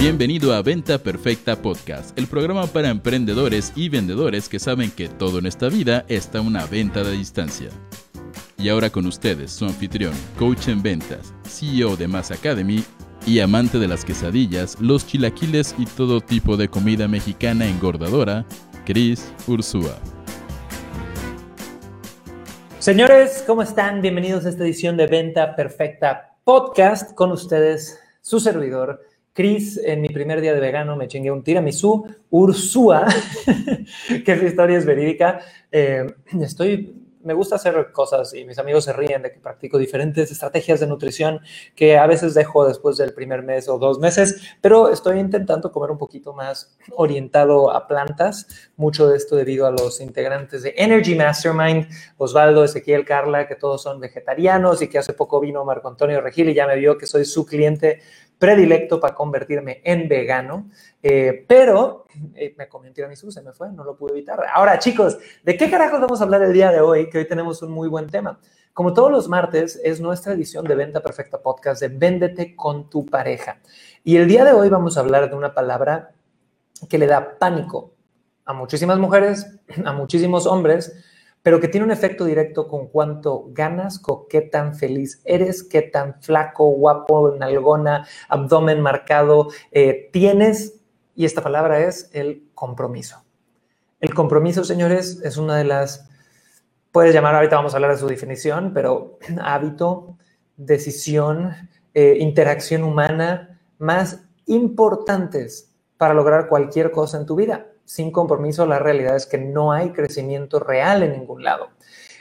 Bienvenido a Venta Perfecta Podcast, el programa para emprendedores y vendedores que saben que todo en esta vida está una venta de distancia. Y ahora con ustedes, su anfitrión, coach en ventas, CEO de Mass Academy y amante de las quesadillas, los chilaquiles y todo tipo de comida mexicana engordadora, Chris Ursúa. Señores, ¿cómo están? Bienvenidos a esta edición de Venta Perfecta Podcast con ustedes, su servidor, Chris, en mi primer día de vegano me chingué un tiramisú, Ursúa, que esa historia es verídica. Eh, estoy me gusta hacer cosas y mis amigos se ríen de que practico diferentes estrategias de nutrición que a veces dejo después del primer mes o dos meses, pero estoy intentando comer un poquito más orientado a plantas, mucho de esto debido a los integrantes de Energy Mastermind, Osvaldo, Ezequiel, Carla, que todos son vegetarianos y que hace poco vino Marco Antonio Regil y ya me vio que soy su cliente predilecto para convertirme en vegano, eh, pero eh, me comí un tiramisú, se me fue, no lo pude evitar. Ahora, chicos, ¿de qué carajos vamos a hablar el día de hoy? Que hoy tenemos un muy buen tema. Como todos los martes, es nuestra edición de Venta Perfecta Podcast de Véndete con tu pareja. Y el día de hoy vamos a hablar de una palabra que le da pánico a muchísimas mujeres, a muchísimos hombres, pero que tiene un efecto directo con cuánto ganas, con qué tan feliz eres, qué tan flaco, guapo, nalgona, abdomen marcado eh, tienes. Y esta palabra es el compromiso. El compromiso, señores, es una de las, puedes llamar, ahorita vamos a hablar de su definición, pero hábito, decisión, eh, interacción humana más importantes para lograr cualquier cosa en tu vida sin compromiso, la realidad es que no hay crecimiento real en ningún lado.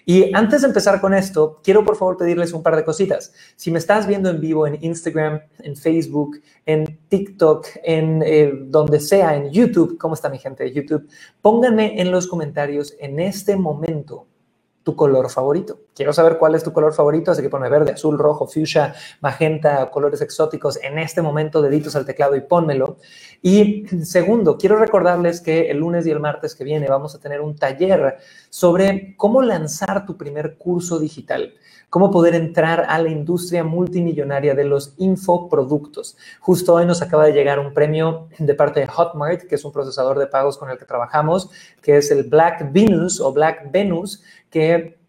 Y antes de empezar con esto, quiero por favor pedirles un par de cositas. Si me estás viendo en vivo en Instagram, en Facebook, en TikTok, en eh, donde sea, en YouTube, ¿cómo está mi gente de YouTube? Pónganme en los comentarios en este momento tu color favorito. Quiero saber cuál es tu color favorito, así que ponme verde, azul, rojo, fuchsia, magenta, colores exóticos en este momento, deditos al teclado y pónmelo. Y segundo, quiero recordarles que el lunes y el martes que viene vamos a tener un taller sobre cómo lanzar tu primer curso digital cómo poder entrar a la industria multimillonaria de los infoproductos. Justo hoy nos acaba de llegar un premio de parte de Hotmart, que es un procesador de pagos con el que trabajamos, que es el Black Venus o Black Venus, que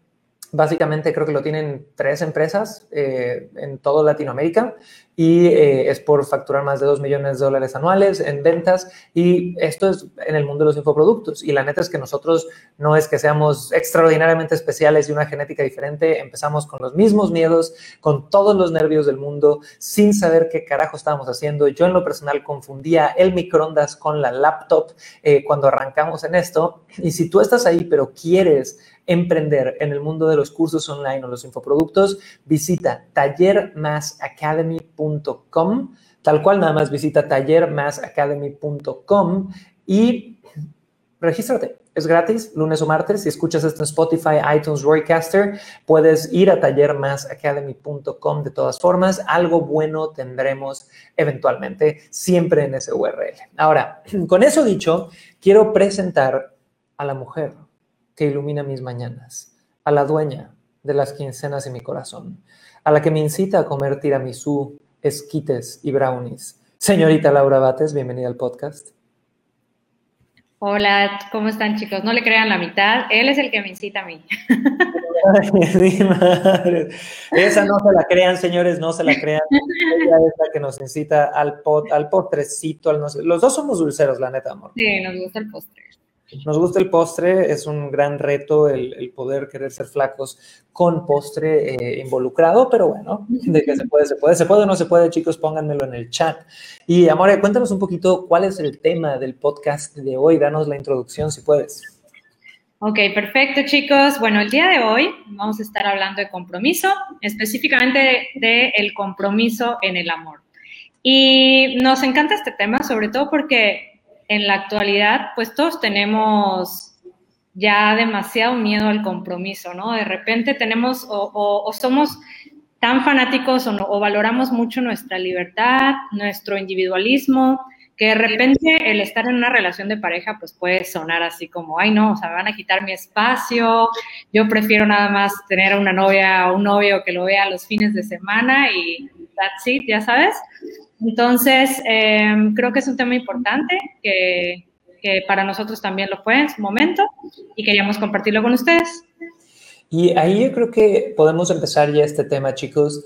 Básicamente creo que lo tienen tres empresas eh, en toda Latinoamérica y eh, es por facturar más de 2 millones de dólares anuales en ventas y esto es en el mundo de los infoproductos y la neta es que nosotros no es que seamos extraordinariamente especiales y una genética diferente, empezamos con los mismos miedos, con todos los nervios del mundo, sin saber qué carajo estábamos haciendo. Yo en lo personal confundía el microondas con la laptop eh, cuando arrancamos en esto y si tú estás ahí pero quieres emprender en el mundo de los cursos online o los infoproductos, visita tallermasacademy.com, tal cual nada más visita tallermasacademy.com y regístrate. Es gratis, lunes o martes. Si escuchas esto en Spotify, iTunes, Roycaster, puedes ir a tallermasacademy.com de todas formas. Algo bueno tendremos eventualmente, siempre en ese URL. Ahora, con eso dicho, quiero presentar a la mujer que ilumina mis mañanas, a la dueña de las quincenas de mi corazón, a la que me incita a comer tiramisú, esquites y brownies. Señorita Laura Bates, bienvenida al podcast. Hola, ¿cómo están chicos? No le crean la mitad, él es el que me incita a mí. Esa no se la crean, señores, no se la crean. Ella es la que nos incita al, pot, al potrecito. Al Los dos somos dulceros, la neta, amor. Sí, nos gusta el postre. Nos gusta el postre, es un gran reto el, poder querer ser flacos con postre eh, involucrado, pero bueno, de que se puede, se puede, se puede o no se puede, chicos, pónganmelo en el chat. Y Amore, cuéntanos un poquito cuál es el tema del podcast de hoy, danos la introducción si puedes. Ok, perfecto chicos. Bueno, el día de hoy vamos a estar hablando de compromiso, específicamente del el compromiso en el amor. Y nos encanta este tema, sobre todo porque en la actualidad, pues todos tenemos ya demasiado miedo al compromiso, ¿no? De repente tenemos o, somos tan fanáticos o, o, valoramos mucho nuestra libertad, nuestro individualismo, que de repente el estar en una relación de pareja pues puede sonar así como, ay no, o sea, van a quitar mi espacio, yo prefiero nada más tener una novia o un novio que lo vea los fines de semana y that's it, ya sabes. Entonces, em, creo que es un tema importante que, que para nosotros también lo fue en su momento y queríamos compartirlo con ustedes. Y ahí yo creo que podemos empezar ya este tema, chicos,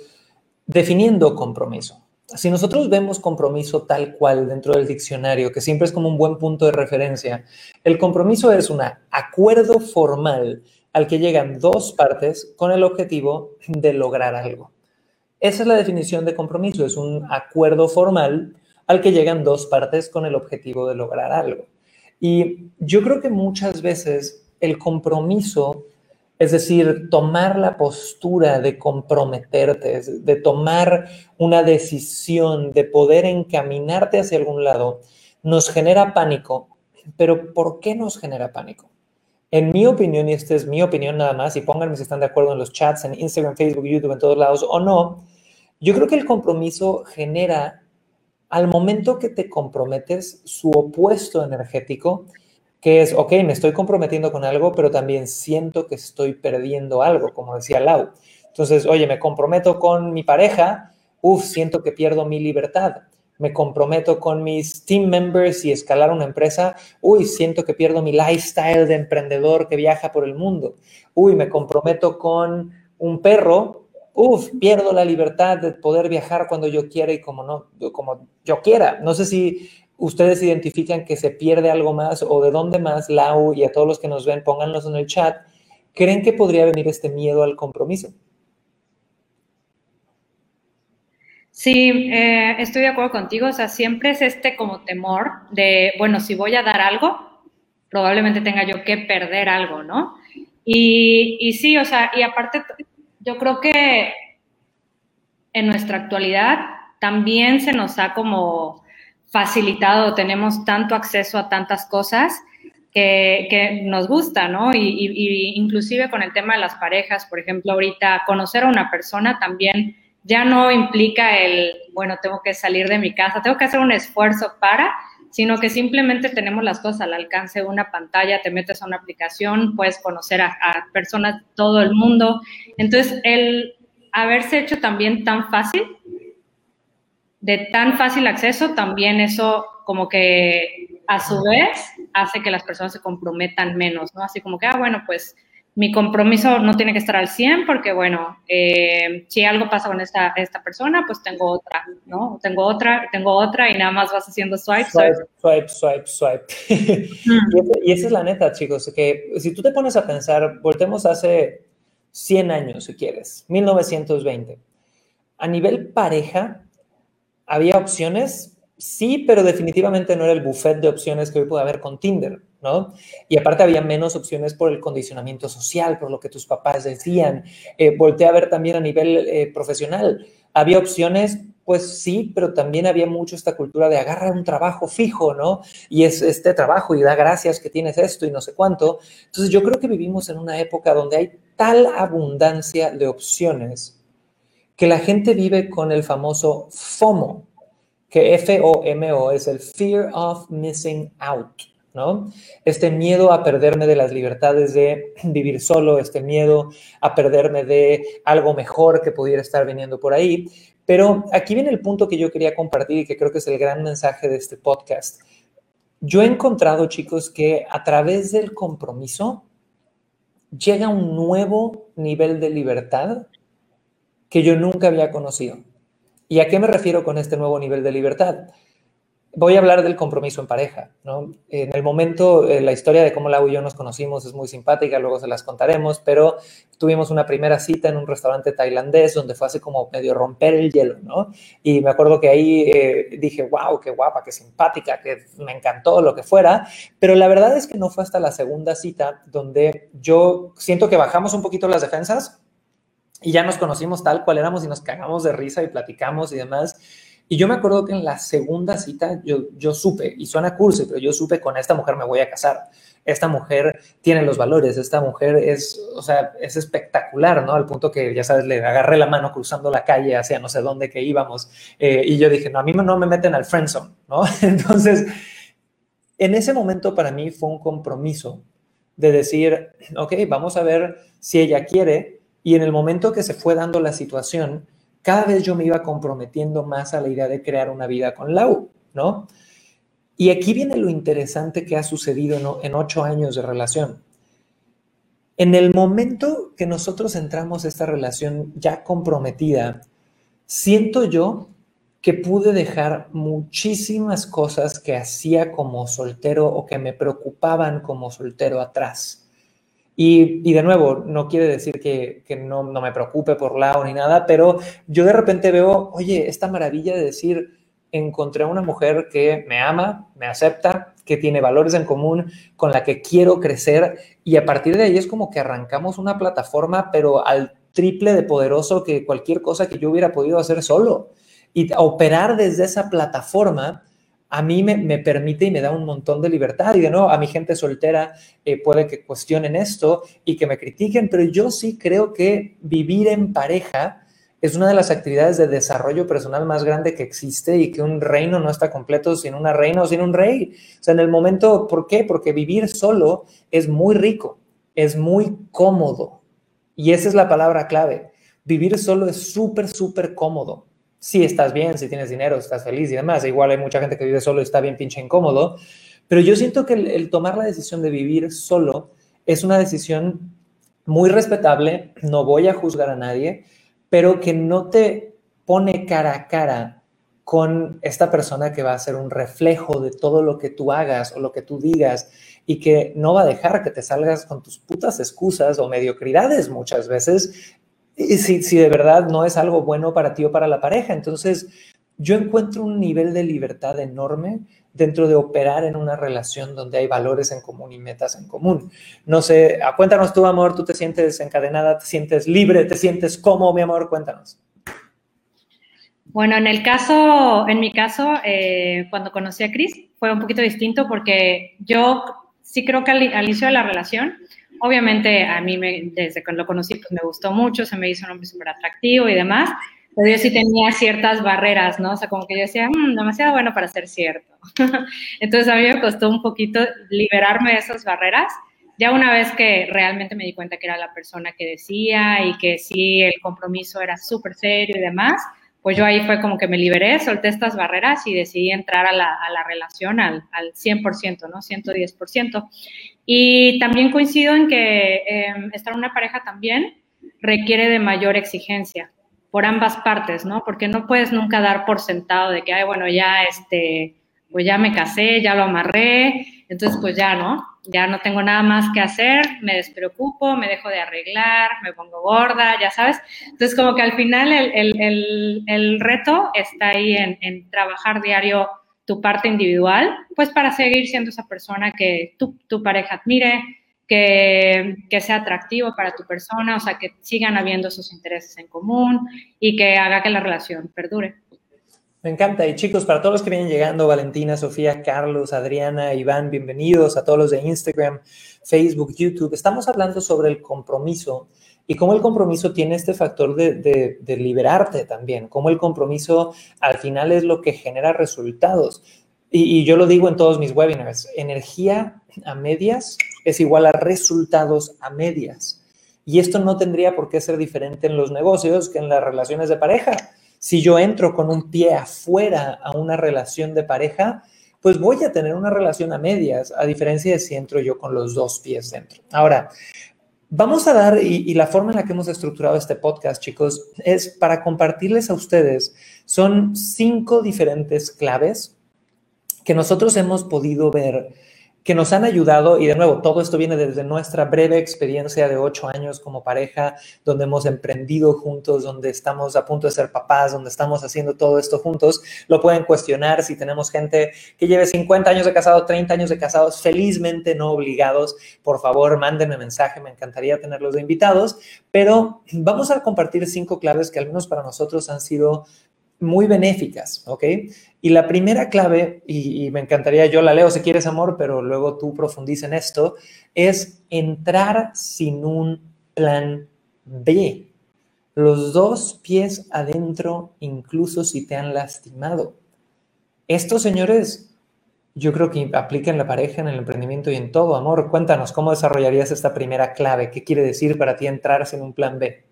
definiendo compromiso. Si nosotros vemos compromiso tal cual dentro del diccionario, que siempre es como un buen punto de referencia, el compromiso es un acuerdo formal al que llegan dos partes con el objetivo de lograr algo. Esa es la definición de compromiso, es un acuerdo formal al que llegan dos partes con el objetivo de lograr algo. Y yo creo que muchas veces el compromiso, es decir, tomar la postura de comprometerte, de tomar una decisión, de poder encaminarte hacia algún lado, nos genera pánico. Pero ¿por qué nos genera pánico? En mi opinión, y esta es mi opinión nada más, y pónganme si están de acuerdo en los chats, en Instagram, Facebook, YouTube, en todos lados o no, yo creo que el compromiso genera al momento que te comprometes su opuesto energético, que es, ok, me estoy comprometiendo con algo, pero también siento que estoy perdiendo algo, como decía Lau. Entonces, oye, me comprometo con mi pareja, uff, siento que pierdo mi libertad. Me comprometo con mis team members y escalar una empresa, uy, siento que pierdo mi lifestyle de emprendedor que viaja por el mundo. Uy, me comprometo con un perro, Uf, pierdo la libertad de poder viajar cuando yo quiera y como no, como yo quiera. No sé si ustedes identifican que se pierde algo más o de dónde más, Lau, y a todos los que nos ven, pónganlos en el chat. ¿Creen que podría venir este miedo al compromiso? Sí, eh, estoy de acuerdo contigo. O sea, siempre es este como temor de, bueno, si voy a dar algo, probablemente tenga yo que perder algo, ¿no? Y, y sí, o sea, y aparte yo creo que en nuestra actualidad también se nos ha como facilitado, tenemos tanto acceso a tantas cosas que, nos gusta, ¿no? Y, inclusive con el tema de las parejas, por ejemplo, ahorita conocer a una persona también ya no implica el, bueno, tengo que salir de mi casa, tengo que hacer un esfuerzo para, sino que simplemente tenemos las cosas al alcance de una pantalla, te metes a una aplicación, puedes conocer a, personas de todo el mundo. Entonces, el haberse hecho también tan fácil, de tan fácil acceso, también eso como que a su vez hace que las personas se comprometan menos, ¿no? Así como que, ah, bueno, pues mi compromiso no tiene que estar al 100 porque, bueno, eh, si algo pasa con esta, esta persona, pues tengo otra, ¿no? Tengo otra, tengo otra y nada más vas haciendo swipe, swipe, swipe, swipe, mm. y, esa es la neta, chicos, que si tú te pones a pensar, voltemos hace 100 años, si quieres, 1920. A nivel pareja, había opciones Sí, pero definitivamente no era el buffet de opciones que hoy puede haber con Tinder, ¿no? Y aparte había menos opciones por el condicionamiento social, por lo que tus papás decían. Eh, volteé a ver también a nivel eh, profesional. Había opciones, pues sí, pero también había mucho esta cultura de agarrar un trabajo fijo, ¿no? Y es este trabajo y da gracias que tienes esto y no sé cuánto. Entonces yo creo que vivimos en una época donde hay tal abundancia de opciones que la gente vive con el famoso FOMO, que F-O-M-O es el Fear of Missing Out, ¿no? Este miedo a perderme de las libertades de vivir solo, este miedo a perderme de algo mejor que pudiera estar viniendo por ahí. Pero aquí viene el punto que yo quería compartir y que creo que es el gran mensaje de este podcast. Yo he encontrado, chicos, que a través del compromiso llega un nuevo nivel de libertad que yo nunca había conocido. ¿Y a qué me refiero con este nuevo nivel de libertad? Voy a hablar del compromiso en pareja. En el momento, eh, la historia de cómo Lau y yo nos conocimos es muy simpática, luego se las contaremos, pero tuvimos una primera cita en un restaurante tailandés donde fue así como medio romper el hielo, ¿no? Y me acuerdo que ahí eh, dije, wow, qué guapa, qué simpática, que me encantó, lo que fuera, pero la verdad es que no fue hasta la segunda cita donde yo siento que bajamos un poquito las defensas, y ya nos conocimos tal cual éramos y nos cagamos de risa y platicamos y demás. Y yo me acuerdo que en la segunda cita yo, yo supe, y suena cursi, pero yo supe con esta mujer me voy a casar. Esta mujer tiene los valores, esta mujer es, o sea, es espectacular, ¿no? Al punto que, ya sabes, le agarré la mano cruzando la calle hacia no sé dónde que íbamos. Eh, y yo dije, no, a mí no me meten al friendzone, ¿no? Entonces, en ese momento para mí fue un compromiso de decir, ok, vamos a ver si ella quiere y en el momento que se fue dando la situación, cada vez yo me iba comprometiendo más a la idea de crear una vida con Lau, ¿no? Y aquí viene lo interesante que ha sucedido en, ocho años de relación. En el momento que nosotros entramos a esta relación ya comprometida, siento yo que pude dejar muchísimas cosas que hacía como soltero o que me preocupaban como soltero atrás. Y, de nuevo, no quiere decir que, no, me preocupe por Lau ni nada, pero yo de repente veo, oye, esta maravilla de decir, encontré a una mujer que me ama, me acepta, que tiene valores en común, con la que quiero crecer y a partir de ahí es como que arrancamos una plataforma, pero al triple de poderoso que cualquier cosa que yo hubiera podido hacer solo. Y operar desde esa plataforma a mí me, permite y me da un montón de libertad. Y de nuevo, a mi gente soltera eh, puede que cuestionen esto y que me critiquen, pero yo sí creo que vivir en pareja es una de las actividades de desarrollo personal más grande que existe y que un reino no está completo sin una reina o sin un rey. O sea, en el momento, ¿por qué? Porque vivir solo es muy rico, es muy cómodo. Y esa es la palabra clave. Vivir solo es súper, súper cómodo. Si estás bien, si tienes dinero, estás feliz y demás. Igual hay mucha gente que vive solo y está bien pinche incómodo. Pero yo siento que el tomar la decisión de vivir solo es una decisión muy respetable. No voy a juzgar a nadie pero que no te pone cara a cara con esta persona que va a ser un reflejo de todo lo que tú hagas o lo que tú digas y que no va a dejar que te salgas con tus putas excusas o mediocridades muchas veces si, si de verdad no es algo bueno para ti o para la pareja. Entonces, yo encuentro un nivel de libertad enorme dentro de operar en una relación donde hay valores en común y metas en común. No sé, ah, cuéntanos tú, amor, tú te sientes encadenada, te sientes libre, te sientes cómodo, mi amor, cuéntanos. Bueno, en el caso, en mi caso, eh, cuando conocí a Chris, fue un poquito distinto porque yo sí creo que al, inicio de la relación, obviamente a mí me, desde que lo conocí, pues me gustó mucho, se me hizo un hombre súper atractivo y demás, pero yo sí tenía ciertas barreras, ¿no? O sea, como que yo decía, mmm, demasiado bueno para ser cierto. Entonces a mí me costó un poquito liberarme de esas barreras. Ya una vez que realmente me di cuenta que era la persona que decía y que sí, el compromiso era súper serio y demás, pues yo ahí fue como que me liberé, solté estas barreras y decidí entrar a la, a la relación al, al 100%, ¿no? 110%. Y también coincido en que em, estar en una pareja también requiere de mayor exigencia por ambas partes, ¿no? Porque no puedes nunca dar por sentado de que, ay, bueno, ya este, pues ya me casé, ya lo amarré, entonces pues ya, ¿no? Ya no tengo nada más que hacer, me despreocupo, me dejo de arreglar, me pongo gorda, ya sabes. Entonces como que al final el, reto está ahí en, en, trabajar diario tu parte individual, pues para seguir siendo esa persona que tu, tu pareja admire, que, sea atractivo para tu persona, o sea, que sigan habiendo esos intereses en común y que haga que la relación perdure. Me encanta. Y chicos, para todos los que vienen llegando, Valentina, Sofía, Carlos, Adriana, Iván, bienvenidos a todos los de Instagram, Facebook, YouTube. Estamos hablando sobre el compromiso y cómo el compromiso tiene este factor de, de liberarte también, cómo el compromiso al final es lo que genera resultados. Y, y yo lo digo en todos mis webinars, energía a medias es igual a resultados a medias. Y esto no tendría por qué ser diferente en los negocios que en las relaciones de pareja. Si yo entro con un pie afuera a una relación de pareja, pues voy a tener una relación a medias, a diferencia de si entro yo con los dos pies dentro. Ahora, vamos a dar, y, la forma en la que hemos estructurado este podcast, chicos, es para compartirles a ustedes, son cinco diferentes claves que nosotros hemos podido ver que nos han ayudado, y de nuevo, todo esto viene desde nuestra breve experiencia de ocho años como pareja, donde hemos emprendido juntos, donde estamos a punto de ser papás, donde estamos haciendo todo esto juntos. Lo pueden cuestionar si tenemos gente que lleve 50 años de casado, 30 años de casados, felizmente no obligados. Por favor, mándenme mensaje, me encantaría tenerlos de invitados, pero vamos a compartir cinco claves que al menos para nosotros han sido muy benéficas, ¿ok? Y la primera clave, y, me encantaría, yo la leo si quieres amor, pero luego tú profundiza en esto, es entrar sin un plan B. Los dos pies adentro, incluso si te han lastimado. Esto, señores, yo creo que aplica la pareja, en el emprendimiento y en todo. Amor, cuéntanos, ¿cómo desarrollarías esta primera clave? ¿Qué quiere decir para ti entrar sin un plan B?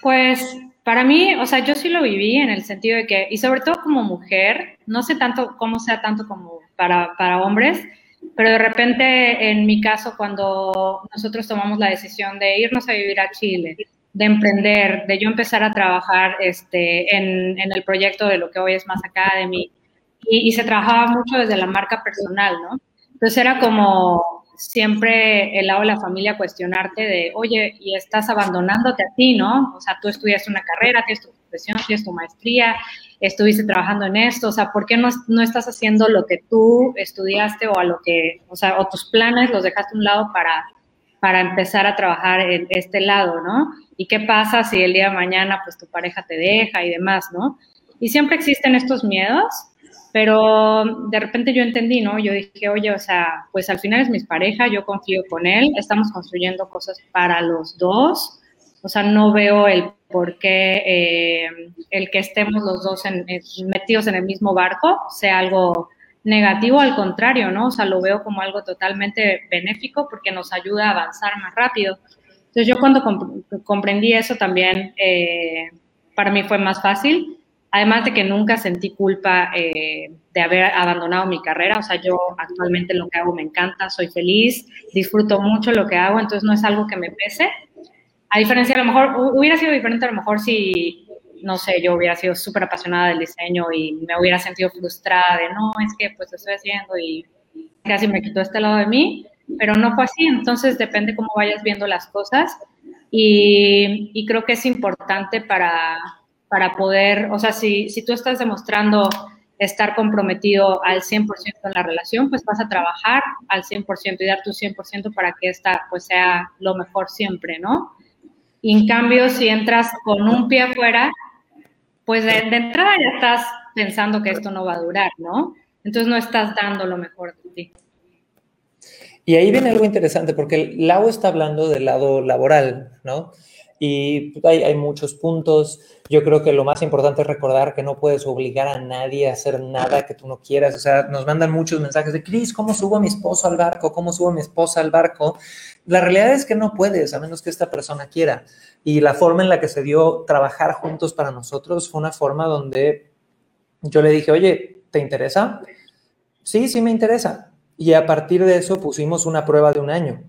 Pues para mí, o sea, yo sí lo viví en el sentido de que, y sobre todo como mujer, no sé tanto cómo sea tanto como para, para hombres, pero de repente, en mi caso, cuando nosotros tomamos la decisión de irnos a vivir a Chile, de emprender, de yo empezar a trabajar este, en, en el proyecto de lo que hoy es Más Academy, y, y se trabajaba mucho desde la marca personal, ¿no? Entonces era como siempre el lado de la familia cuestionarte de, oye, y estás abandonándote a ti, ¿no? O sea, tú estudiaste una carrera, tienes tu profesión, tienes tu maestría, estuviste trabajando en esto, o sea, ¿por qué no, no estás haciendo lo que tú estudiaste o a lo que, o sea, o tus planes los dejaste a un lado para, para empezar a trabajar en este lado, ¿no? ¿Y qué pasa si el día de mañana, pues, tu pareja te deja y demás, ¿no? Y siempre existen estos miedos pero de repente yo entendí, ¿no? Yo dije, oye, o sea, pues al final es mi pareja, yo confío con él, estamos construyendo cosas para los dos, o sea, no veo el por qué eh, el que estemos los dos metidos en el mismo barco sea algo negativo, al contrario, ¿no? O sea, lo veo como algo totalmente benéfico porque nos ayuda a avanzar más rápido. Entonces yo cuando comprendí eso también, eh, para mí fue más fácil Además de que nunca sentí culpa eh, de haber abandonado mi carrera, o sea, yo actualmente lo que hago me encanta, soy feliz, disfruto mucho lo que hago, entonces no es algo que me pese. A diferencia, a lo mejor hubiera sido diferente a lo mejor si, no sé, yo hubiera sido súper apasionada del diseño y me hubiera sentido frustrada de, no, es que pues estoy haciendo y casi me quitó este lado de mí, pero no fue así, entonces depende cómo vayas viendo las cosas y, y creo que es importante para para poder, o sea, si, si tú estás demostrando estar comprometido al 100% en la relación, pues vas a trabajar al 100% y dar tu 100% para que esta pues sea lo mejor siempre, ¿no? Y en cambio, si entras con un pie afuera, pues de, entrada ya estás pensando que esto no va a durar, ¿no? Entonces no estás dando lo mejor de ti. Y ahí viene algo interesante, porque Lau está hablando del lado laboral, ¿no? Y pues, hay, hay, muchos puntos. Yo creo que lo más importante es recordar que no puedes obligar a nadie a hacer nada que tú no quieras. O sea, nos mandan muchos mensajes de, Cris, ¿cómo subo a mi esposo al barco? ¿Cómo subo a mi esposa al barco? La realidad es que no puedes, a menos que esta persona quiera. Y la forma en la que se dio trabajar juntos para nosotros fue una forma donde yo le dije, oye, ¿te interesa? Sí, sí me interesa. Y a partir de eso pusimos una prueba de un año.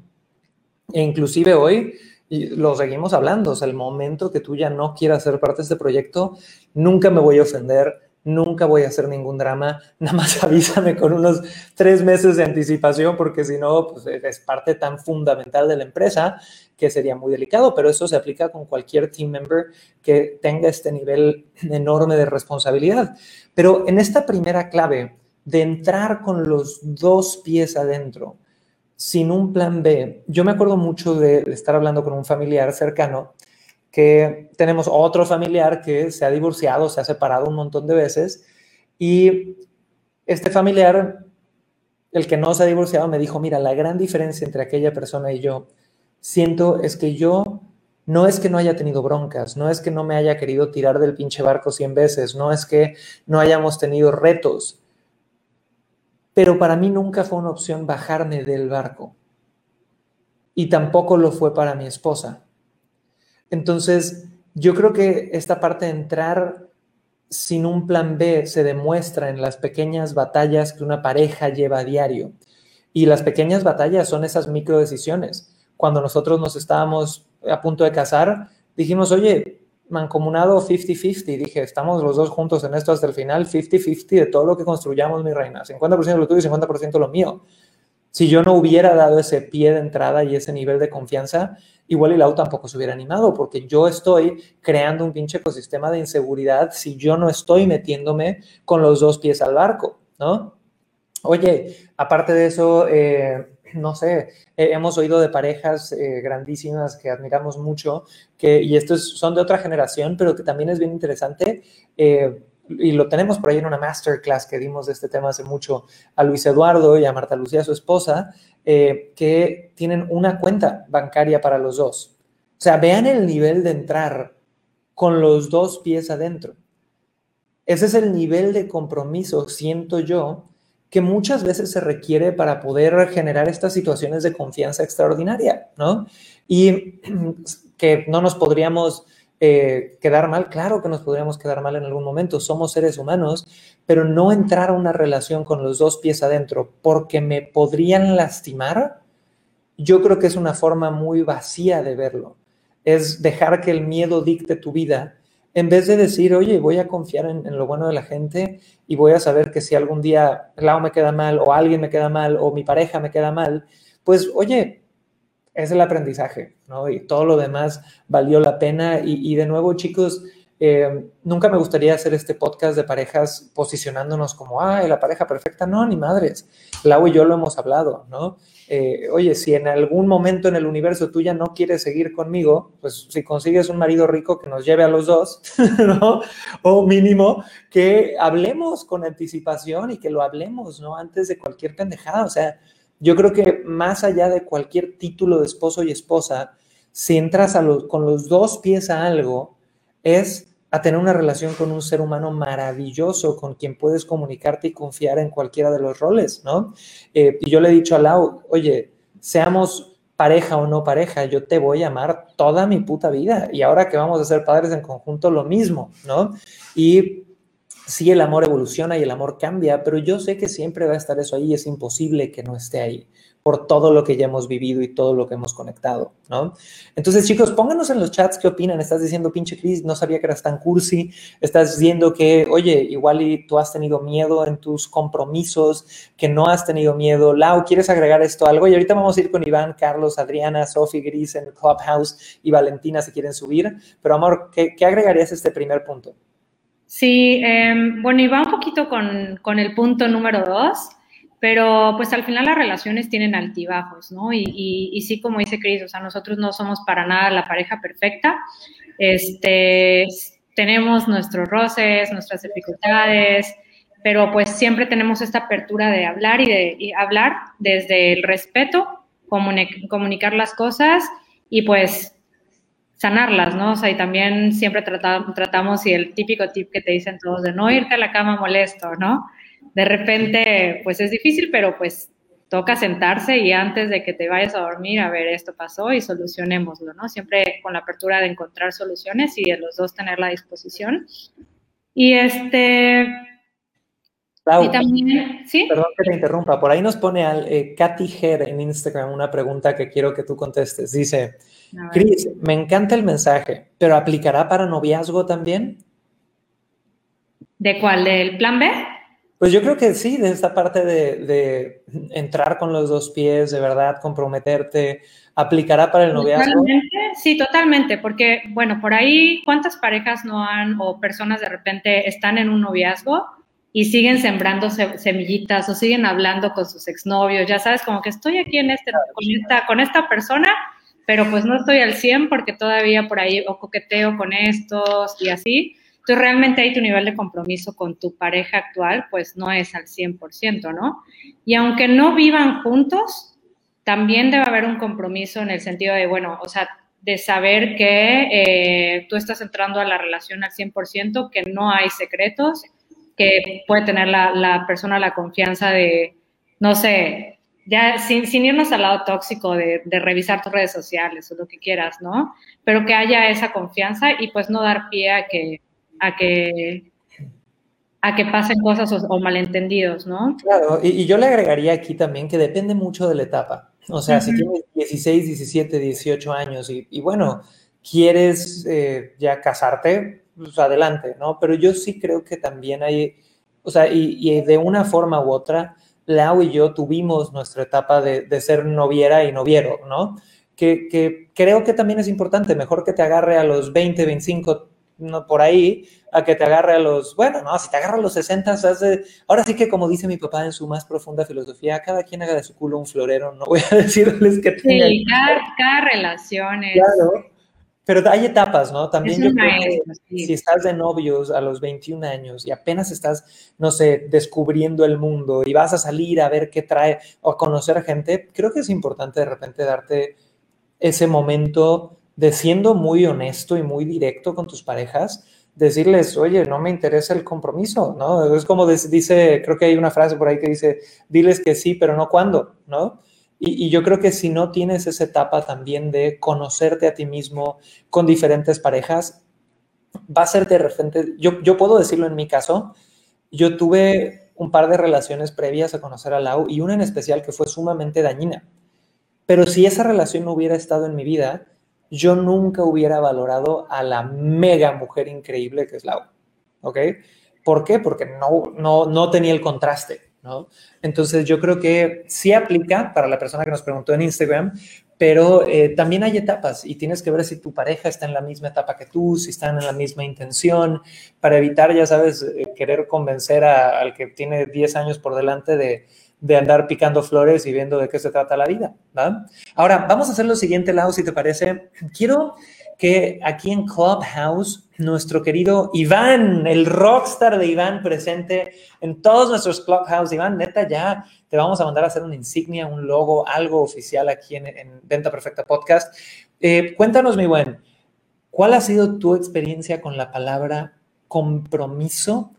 E inclusive hoy y lo seguimos hablando, o sea, el momento que tú ya no quieras ser parte de este proyecto, nunca me voy a ofender, nunca voy a hacer ningún drama, nada más avísame con unos tres meses de anticipación, porque si no, pues es parte tan fundamental de la empresa que sería muy delicado, pero eso se aplica con cualquier team member que tenga este nivel enorme de responsabilidad. Pero en esta primera clave de entrar con los dos pies adentro, sin un plan B. Yo me acuerdo mucho de estar hablando con un familiar cercano que tenemos otro familiar que se ha divorciado, se ha separado un montón de veces y este familiar, el que no se ha divorciado, me dijo, mira, la gran diferencia entre aquella persona y yo, siento es que yo no es que no haya tenido broncas, no es que no me haya querido tirar del pinche barco 100 veces, no es que no hayamos tenido retos, pero para mí nunca fue una opción bajarme del barco. Y tampoco lo fue para mi esposa. Entonces, yo creo que esta parte de entrar sin un plan B se demuestra en las pequeñas batallas que una pareja lleva a diario. Y las pequeñas batallas son esas micro decisiones. Cuando nosotros nos estábamos a punto de casar, dijimos, oye, mancomunado 50-50. Dije, estamos los dos juntos en esto hasta el final, 50-50 de todo lo que construyamos, mi reina. 50% de lo tuyo y 50% lo mío. Si yo no hubiera dado ese pie de entrada y ese nivel de confianza, igual el auto tampoco se hubiera animado, porque yo estoy creando un pinche ecosistema de inseguridad si yo no estoy metiéndome con los dos pies al barco, ¿no? Oye, aparte de eso, eh, no sé, hemos oído de parejas eh, grandísimas que admiramos mucho, que, y estos son de otra generación, pero que también es bien interesante, eh, y lo tenemos por ahí en una masterclass que dimos de este tema hace mucho, a Luis Eduardo y a Marta Lucía, su esposa, eh, que tienen una cuenta bancaria para los dos. O sea, vean el nivel de entrar con los dos pies adentro. Ese es el nivel de compromiso, siento yo, que muchas veces se requiere para poder generar estas situaciones de confianza extraordinaria, ¿no? Y que no nos podríamos eh, quedar mal, claro que nos podríamos quedar mal en algún momento, somos seres humanos, pero no entrar a una relación con los dos pies adentro porque me podrían lastimar, yo creo que es una forma muy vacía de verlo. Es dejar que el miedo dicte tu vida en vez de decir, oye, voy a confiar en, lo bueno de la gente y voy a saber que si algún día Lau me queda mal o alguien me queda mal o mi pareja me queda mal, pues oye, es el aprendizaje, ¿no? Y todo lo demás valió la pena. Y, de nuevo, chicos, eh, nunca me gustaría hacer este podcast de parejas posicionándonos como, ay, la pareja perfecta. No, ni madres. Lau y yo lo hemos hablado, ¿no? Eh, oye, si en algún momento en el universo tú ya no quieres seguir conmigo, pues si consigues un marido rico que nos lleve a los dos, ¿no? O mínimo que hablemos con anticipación y que lo hablemos, ¿no? Antes de cualquier pendejada. O sea, yo creo que más allá de cualquier título de esposo y esposa, si entras con los dos pies a algo, es a tener una relación con un ser humano maravilloso, con quien puedes comunicarte y confiar en cualquiera de los roles, ¿no? Eh, y yo le he dicho a Lau, oye, seamos pareja o no pareja, yo te voy a amar toda mi puta vida. Y ahora que vamos a ser padres en conjunto, lo mismo, ¿no? Y sí el amor evoluciona y el amor cambia, pero yo sé que siempre va a estar eso ahí, es imposible que no esté ahí por todo lo que ya hemos vivido y todo lo que hemos conectado, ¿no? Entonces, chicos, pónganos en los chats qué opinan. Estás diciendo, pinche Chris, no sabía que eras tan cursi. Estás diciendo que, oye, igual tú has tenido miedo en tus compromisos, que no has tenido miedo. Lau, ¿quieres agregar esto algo? Y ahorita vamos a ir con Iván, Carlos, Adriana, Sofi, Gris en Clubhouse y Valentina si quieren subir. Pero, amor, ¿qué, qué agregarías a este primer punto? Sí, em, bueno, y va un poquito con, con, el punto número dos, pero pues al final las relaciones tienen altibajos, ¿no? Y, y, sí, como dice Cris, o sea, nosotros no somos para nada la pareja perfecta, este, tenemos nuestros roces, nuestras dificultades, pero pues siempre tenemos esta apertura de hablar y de hablar desde el respeto, comunicar las cosas y pues sanarlas, ¿no? O sea, y también siempre tratamos, y el típico tip que te dicen todos de no irte a la cama molesto, ¿no? De repente, pues es difícil, pero pues toca sentarse y antes de que te vayas a dormir, a ver, esto pasó y solucionémoslo, ¿no? Siempre con la apertura de encontrar soluciones y de los dos tener la disposición. Y este... y también, ¿sí? Perdón que te interrumpa, por ahí nos pone al, eh, Katy Her en Instagram una pregunta que quiero que tú contestes. Dice, Cris, me encanta el mensaje, pero ¿aplicará para noviazgo también? ¿De cuál? ¿Del plan B? Pues yo creo que sí, de esta parte de, entrar con los dos pies, de verdad, comprometerte, ¿aplicará para el noviazgo? Totalmente, sí, totalmente, porque, bueno, por ahí, ¿cuántas parejas no han o personas de repente están en un noviazgo y siguen sembrando semillitas o siguen hablando con sus exnovios? Ya sabes, como que estoy aquí en este, con esta persona pero pues no estoy al 100 porque todavía por ahí o coqueteo con estos y así. Entonces realmente ahí tu nivel de compromiso con tu pareja actual pues no es al 100%, ¿no? Y aunque no vivan juntos, también debe haber un compromiso en el sentido de, bueno, o sea, de saber que eh, tú estás entrando a la relación al 100%, que no hay secretos, que puede tener la, la persona la confianza de, no sé, ya sin, irnos al lado tóxico de, revisar tus redes sociales o lo que quieras, ¿no? Pero que haya esa confianza y pues no dar pie a que, a que, a que pasen cosas o, malentendidos, ¿no? Claro, y, yo le agregaría aquí también que depende mucho de la etapa. O sea, si tienes 16, 17, 18 años y, bueno, quieres eh, ya casarte, pues adelante, ¿no? Pero yo sí creo que también hay, o sea, y, y de una forma u otra, Lau y yo tuvimos nuestra etapa de, ser noviera y noviero, ¿no? Que, creo que también es importante, mejor que te agarre a los 20, 25, no, por ahí, a que te agarre a los, bueno, no, si te agarra a los 60, hace, ahora sí que como dice mi papá en su más profunda filosofía, cada quien haga de su culo un florero, no voy a decirles que Sí, cada, cada relación es... Claro, pero hay etapas, ¿no? También yo creo que si estás de novios a los 21 años y apenas estás, no sé, descubriendo el mundo y vas a salir a ver qué trae o a conocer gente, creo que es importante de repente darte ese momento de siendo muy honesto y muy directo con tus parejas, decirles, oye, no me interesa el compromiso, ¿no? Es como dice, creo que hay una frase por ahí que dice, diles que sí, pero no cuándo, ¿no? Y, yo creo que si no tienes esa etapa también de conocerte a ti mismo con diferentes parejas, va a ser de repente, yo, yo puedo decirlo en mi caso, yo tuve un par de relaciones previas a conocer a Lau y una en especial que fue sumamente dañina. Pero si esa relación no hubiera estado en mi vida, yo nunca hubiera valorado a la mega mujer increíble que es Lau. ¿Ok? ¿Por qué? Porque no, no, no tenía el contraste. ¿No? Entonces yo creo que sí aplica para la persona que nos preguntó en Instagram, pero eh, también hay etapas y tienes que ver si tu pareja está en la misma etapa que tú, si están en la misma intención, para evitar, ya sabes, eh, querer convencer al que tiene 10 años por delante de, de, andar picando flores y viendo de qué se trata la vida. Ahora, vamos a hacer lo siguiente, Lau, si te parece. Quiero que aquí en Clubhouse, nuestro querido Iván, el rockstar de Iván presente en todos nuestros Clubhouse, Iván, neta, ya te vamos a mandar a hacer una insignia, un logo, algo oficial aquí en, Venta Perfecta Podcast. Eh, cuéntanos, mi buen, ¿cuál ha sido tu experiencia con la palabra compromiso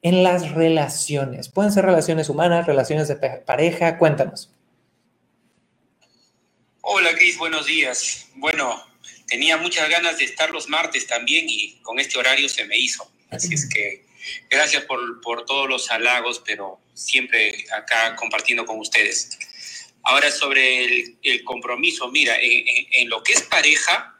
en las relaciones? Pueden ser relaciones humanas, relaciones de pareja, cuéntanos. Hola, Cris, buenos días. Bueno, tenía muchas ganas de estar los martes también y con este horario se me hizo. Así es que gracias por, por todos los halagos, pero siempre acá compartiendo con ustedes. Ahora sobre el, el compromiso, mira, en, en, lo que es pareja,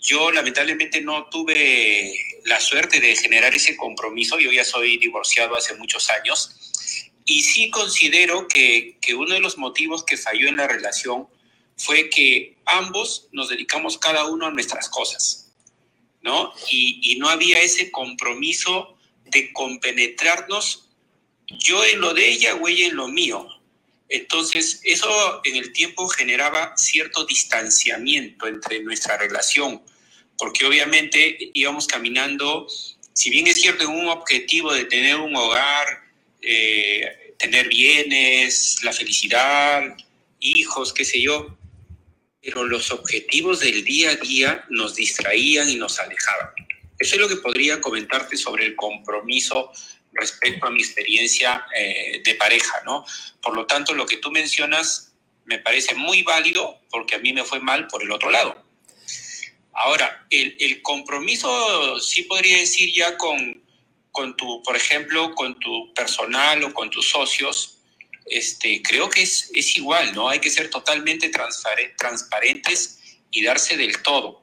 yo lamentablemente no tuve la suerte de generar ese compromiso, yo ya soy divorciado hace muchos años, y sí considero que, que uno de los motivos que falló en la relación fue que ambos nos dedicamos cada uno a nuestras cosas, ¿no? Y, no había ese compromiso de compenetrarnos, yo en lo de ella o ella en lo mío. Entonces, eso en el tiempo generaba cierto distanciamiento entre nuestra relación, porque obviamente íbamos caminando, si bien es cierto, en un objetivo de tener un hogar, eh, tener bienes, la felicidad, hijos, qué sé yo, pero los objetivos del día a día nos distraían y nos alejaban. Eso es lo que podría comentarte sobre el compromiso respecto a mi experiencia eh, de pareja, ¿no? Por lo tanto, lo que tú mencionas me parece muy válido porque a mí me fue mal por el otro lado. Ahora, el, el compromiso sí podría decir ya con, con tu, por ejemplo, con tu personal o con tus socios, este, creo que es, es igual, ¿no? Hay que ser totalmente transparentes y darse del todo,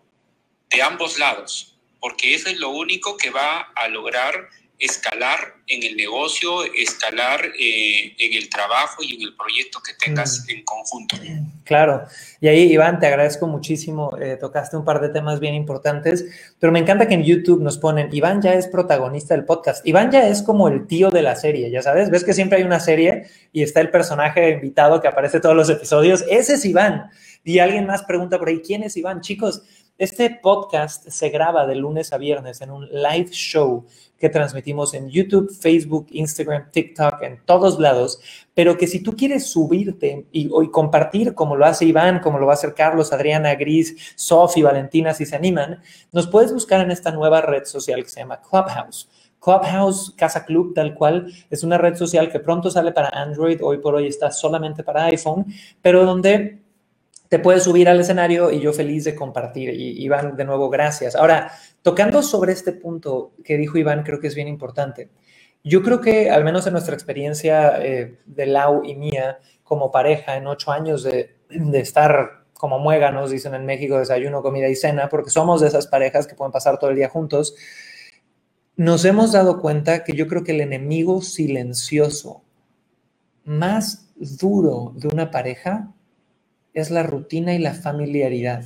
de ambos lados, porque eso es lo único que va a lograr escalar en el negocio, escalar eh, en el trabajo y en el proyecto que tengas mm. en conjunto. Claro, y ahí Iván, te agradezco muchísimo, eh, tocaste un par de temas bien importantes, pero me encanta que en YouTube nos ponen, Iván ya es protagonista del podcast, Iván ya es como el tío de la serie, ya sabes, ves que siempre hay una serie y está el personaje invitado que aparece todos los episodios, ese es Iván. Y alguien más pregunta por ahí, ¿quién es Iván? Chicos, este podcast se graba de lunes a viernes en un live show que transmitimos en YouTube, Facebook, Instagram, TikTok, en todos lados, pero que si tú quieres subirte y, compartir como lo hace Iván, como lo va a hacer Carlos, Adriana, Gris, Sofi, Valentina, si se animan, nos puedes buscar en esta nueva red social que se llama Clubhouse. Clubhouse, Casa Club, tal cual, es una red social que pronto sale para Android, hoy por hoy está solamente para iPhone, pero donde te puedes subir al escenario y yo feliz de compartir. Y Iván, de nuevo, gracias. Ahora, Tocando sobre este punto que dijo Iván, creo que es bien importante. Yo creo que, al menos en nuestra experiencia eh, de Lau y mía como pareja, en ocho años de, de estar como muéganos, dicen en México, desayuno, comida y cena, porque somos de esas parejas que pueden pasar todo el día juntos, nos hemos dado cuenta que yo creo que el enemigo silencioso más duro de una pareja es la rutina y la familiaridad.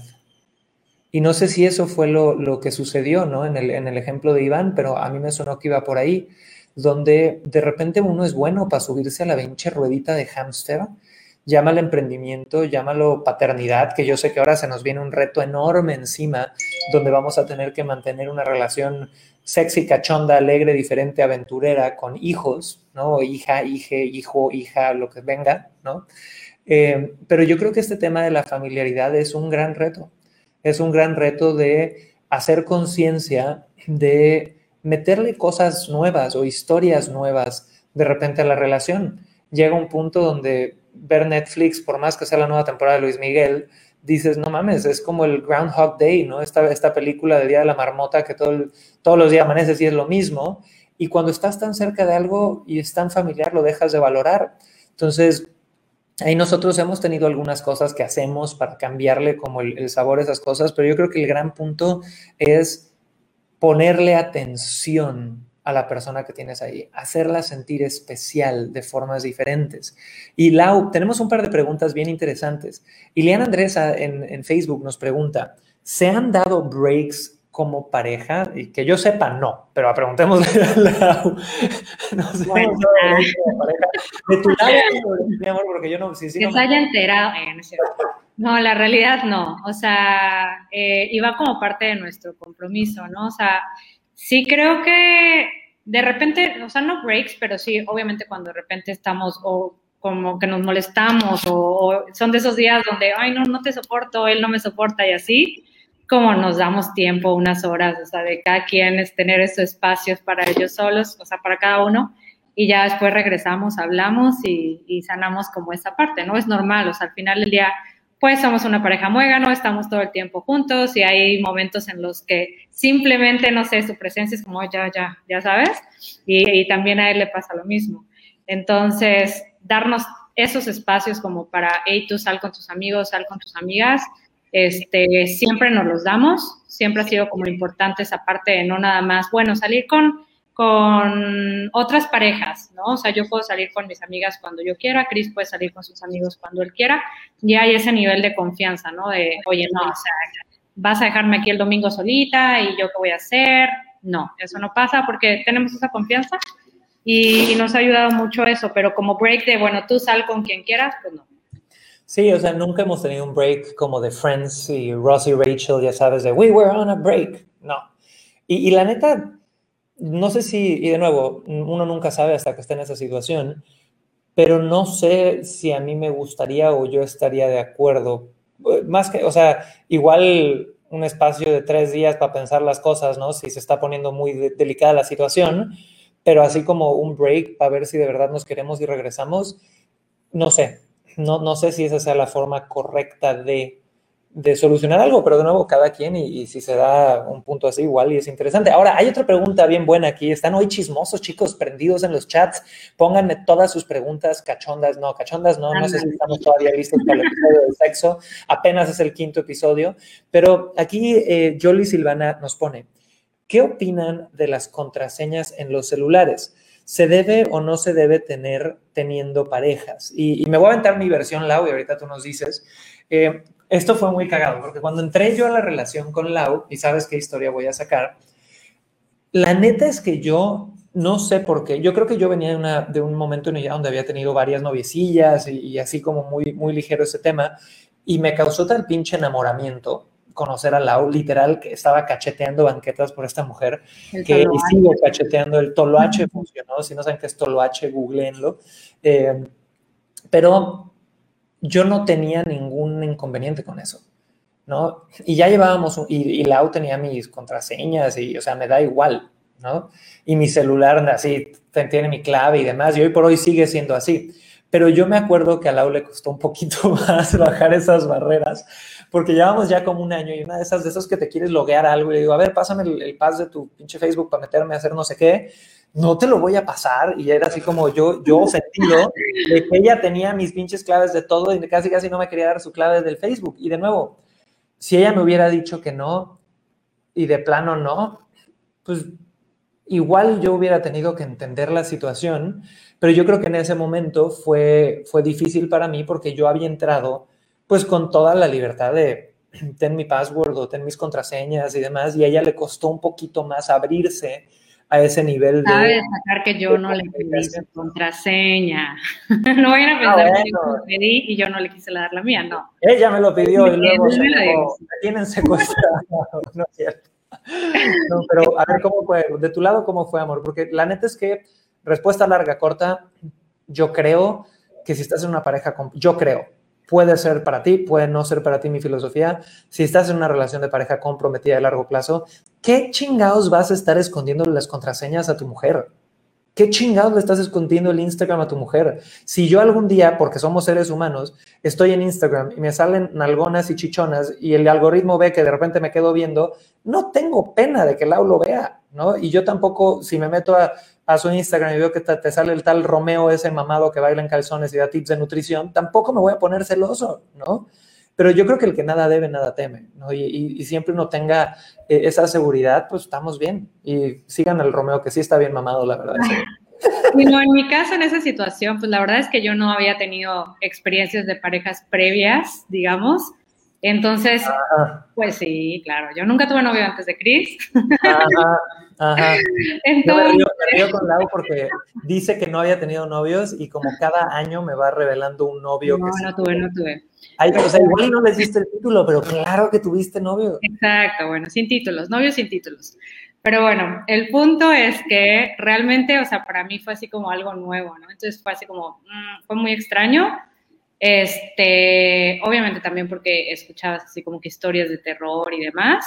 Y no sé si eso fue lo, que sucedió ¿no? en, el, en el ejemplo de Iván, pero a mí me sonó que iba por ahí, donde de repente uno es bueno para subirse a la pinche ruedita de hámster, llámalo emprendimiento, llámalo paternidad, que yo sé que ahora se nos viene un reto enorme encima, donde vamos a tener que mantener una relación sexy, cachonda, alegre, diferente, aventurera, con hijos, ¿no? Hija, hije, hijo, hija, lo que venga, ¿no? Eh, pero yo creo que este tema de la familiaridad es un gran reto es un gran reto de hacer conciencia, de meterle cosas nuevas o historias nuevas de repente a la relación. Llega un punto donde ver Netflix, por más que sea la nueva temporada de Luis Miguel, dices, no mames, es como el Groundhog Day, ¿no? Esta, esta película de Día de la Marmota que todo todos los días amaneces y es lo mismo. Y cuando estás tan cerca de algo y es tan familiar, lo dejas de valorar. Entonces, ahí nosotros hemos tenido algunas cosas que hacemos para cambiarle como el, sabor a esas cosas, pero yo creo que el gran punto es ponerle atención a la persona que tienes ahí, hacerla sentir especial de formas diferentes. Y Lau, tenemos un par de preguntas bien interesantes. Ileana Andresa en Facebook nos pregunta, ¿se han dado breaks como pareja? Y que yo sepa, no, pero preguntémosle a Lau. No sé, bueno, de tu lado, mi amor, porque yo no... Si, si que no se haya enterado. Eh, no, no, la realidad no. O sea, eh, iba como parte de nuestro compromiso, ¿no? O sea, Sí, creo que de repente, o sea, no breaks, pero sí, obviamente cuando de repente estamos o como que nos molestamos o, son de esos días donde, ay, no, no te soporto, él no me soporta y así, como nos damos tiempo, unas horas, o sea, de cada quien es tener esos espacios para ellos solos, o sea, para cada uno, y ya después regresamos, hablamos y, sanamos como esa parte, ¿no? Es normal, o sea, al final del día pues somos una pareja muégano, estamos todo el tiempo juntos y hay momentos en los que simplemente, no sé, su presencia es como, ya, ya, ya sabes, y, también a él le pasa lo mismo. Entonces, darnos esos espacios como para, hey, tú sal con tus amigos, sal con tus amigas, este, siempre nos los damos, siempre ha sido como importante esa parte de no nada más, bueno, salir con con otras parejas, ¿no? O sea, yo puedo salir con mis amigas cuando yo quiera, Chris puede salir con sus amigos cuando él quiera, y hay ese nivel de confianza, ¿no? De, oye, no, o sea, vas a dejarme aquí el domingo solita y yo qué voy a hacer. No, eso no pasa porque tenemos esa confianza y, nos ha ayudado mucho eso, pero como break de, bueno, tú sal con quien quieras, pues no. Sí, o sea, nunca hemos tenido un break como de Friends y Ross y Rachel, ya sabes, de we were on a break. No. Y, y la neta, no sé si, y de nuevo, uno nunca sabe hasta que esté en esa situación, pero no sé si a mí me gustaría o yo estaría de acuerdo. Más que, o sea, igual un espacio de tres días para pensar las cosas, ¿no? Si se está poniendo muy delicada la situación, pero así como un break para ver si de verdad nos queremos y regresamos, no sé, no, no sé si esa sea la forma correcta de de solucionar algo, pero de nuevo cada quien y, si se da un punto así igual y es interesante. Ahora, hay otra pregunta bien buena aquí. Están hoy chismosos, chicos, prendidos en los chats. Pónganme todas sus preguntas cachondas. No, cachondas no, no sé si estamos todavía listos para el episodio del sexo. Apenas es el quinto episodio. Pero aquí eh, Jolie Silvana nos pone, ¿qué opinan de las contraseñas en los celulares? ¿Se debe o no se debe tener teniendo parejas? Y, me voy a aventar mi versión, Lau, y ahorita tú nos dices. Eh, esto fue muy cagado, porque cuando entré yo a la relación con Lau, y sabes qué historia voy a sacar, la neta es que yo no sé por qué, yo creo que yo venía de, una, de un momento en ella donde había tenido varias noviecillas y, y, así como muy, muy ligero ese tema, y me causó tal pinche enamoramiento conocer a Lau, literal, que estaba cacheteando banquetas por esta mujer, que sigo cacheteando el Toloache, funcionó, si no saben qué es Toloache, googleenlo, eh, pero yo no tenía ningún inconveniente con eso, ¿no? Y ya llevábamos, y, y Lau tenía mis contraseñas, y, o sea, me da igual, ¿no? Y mi celular así tiene mi clave y demás, y hoy por hoy sigue siendo así. Pero yo me acuerdo que a Lau le costó un poquito más bajar esas barreras, porque llevamos ya como un año y una de esas de esas que te quieres loguear algo y le digo, a ver, pásame el, el de tu pinche Facebook para meterme a hacer no sé qué no te lo voy a pasar. Y era así como yo, yo ofendido de que ella tenía mis pinches claves de todo y casi casi no me quería dar su clave del Facebook. Y de nuevo, si ella me hubiera dicho que no y de plano no, pues igual yo hubiera tenido que entender la situación, pero yo creo que en ese momento fue, fue difícil para mí porque yo había entrado pues con toda la libertad de ten mi password o ten mis contraseñas y demás, y a ella le costó un poquito más abrirse a ese nivel de... Sabe sacar que yo no le pedí su contraseña. no vayan a ah, pensar que yo lo pedí y yo no le quise dar la mía, no. Ella me lo pidió y luego se lo, tienen secuestrado, no es cierto. No, pero a ver cómo fue, de tu lado, ¿cómo fue, amor? Porque la neta es que, respuesta larga, corta, yo creo que si estás en una pareja, yo creo, puede ser para ti, puede no ser para ti mi filosofía. Si estás en una relación de pareja comprometida a largo plazo, ¿qué chingados vas a estar escondiendo las contraseñas a tu mujer? ¿Qué chingados le estás escondiendo el Instagram a tu mujer? Si yo algún día, porque somos seres humanos, estoy en Instagram y me salen nalgonas y chichonas y el algoritmo ve que de repente me quedo viendo, no tengo pena de que Lau lo vea, ¿no? Y yo tampoco, si me meto a, su Instagram y veo que te, sale el tal Romeo ese mamado que baila en calzones y da tips de nutrición, tampoco me voy a poner celoso, ¿no? Pero yo creo que el que nada debe, nada teme, ¿no? Y, siempre uno tenga eh, esa seguridad, pues estamos bien. Y sigan al Romeo, que sí está bien mamado, la verdad. Bueno, en mi caso, en esa situación, pues la verdad es que yo no había tenido experiencias de parejas previas, digamos. Entonces, pues sí, claro, yo nunca tuve novio antes de Chris. Ajá, ajá. Entonces, me río, con Lau porque dice que no había tenido novios y como cada año me va revelando un novio. No, no tuve, no tuve. Ay, o sea, igual no les diste el título, pero claro que tuviste novio. Exacto, bueno, sin títulos, novios sin títulos. Pero bueno, el punto es que realmente, o sea, para mí fue así como algo nuevo, ¿no? Entonces fue así como, mm, fue muy extraño. Este, obviamente también porque escuchabas así como que historias de terror y demás,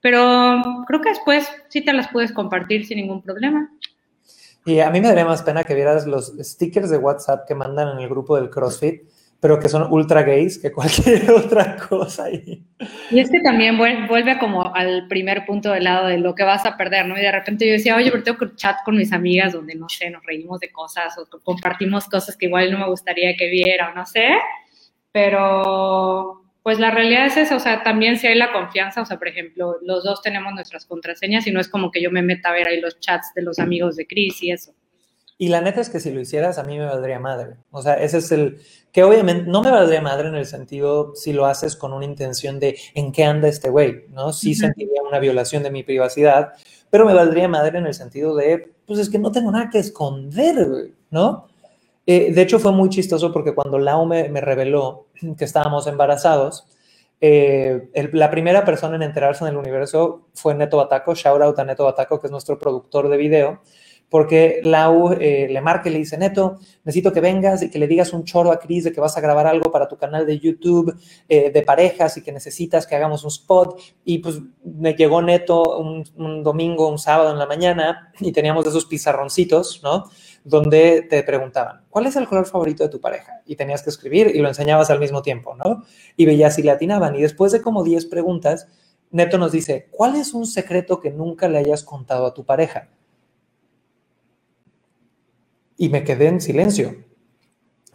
pero creo que después sí te las puedes compartir sin ningún problema. Y a mí me daría más pena que vieras los stickers de WhatsApp que mandan en el grupo del CrossFit pero que son ultra gays que cualquier otra cosa. Y, y es que también vuelve como al primer punto del lado de lo que vas a perder, ¿no? Y de repente yo decía, oye, pero tengo que chat con mis amigas donde, no sé, nos reímos de cosas o compartimos cosas que igual no me gustaría que viera o no sé, pero pues la realidad es eso, o sea, también si hay la confianza, o sea, por ejemplo, los dos tenemos nuestras contraseñas y no es como que yo me meta a ver ahí los chats de los amigos de Chris y eso. Y la neta es que si lo hicieras, a mí me valdría madre. O sea, ese es el, que obviamente no me valdría madre en el sentido si lo haces con una intención de en qué anda este güey, ¿no? Sí sentiría una violación de mi privacidad, pero me valdría madre en el sentido de, pues es que no tengo nada que esconder, ¿no? Eh, de hecho, fue muy chistoso porque cuando Lau me, reveló que estábamos embarazados, eh, la primera persona en enterarse en el universo fue Neto Bataco, shout out a Neto Bataco, que es nuestro productor de video porque Lau eh, le marca y le dice, Neto, necesito que vengas y que le digas un choro a Cris de que vas a grabar algo para tu canal de YouTube de parejas y que necesitas que hagamos un spot. Y pues me llegó Neto un, domingo, un sábado en la mañana y teníamos esos pizarroncitos, ¿no? Donde te preguntaban, ¿cuál es el color favorito de tu pareja? Y tenías que escribir y lo enseñabas al mismo tiempo, ¿no? Y veías si le atinaban. Y después de como 10 preguntas, Neto nos dice, ¿cuál es un secreto que nunca le hayas contado a tu pareja? y me quedé en silencio.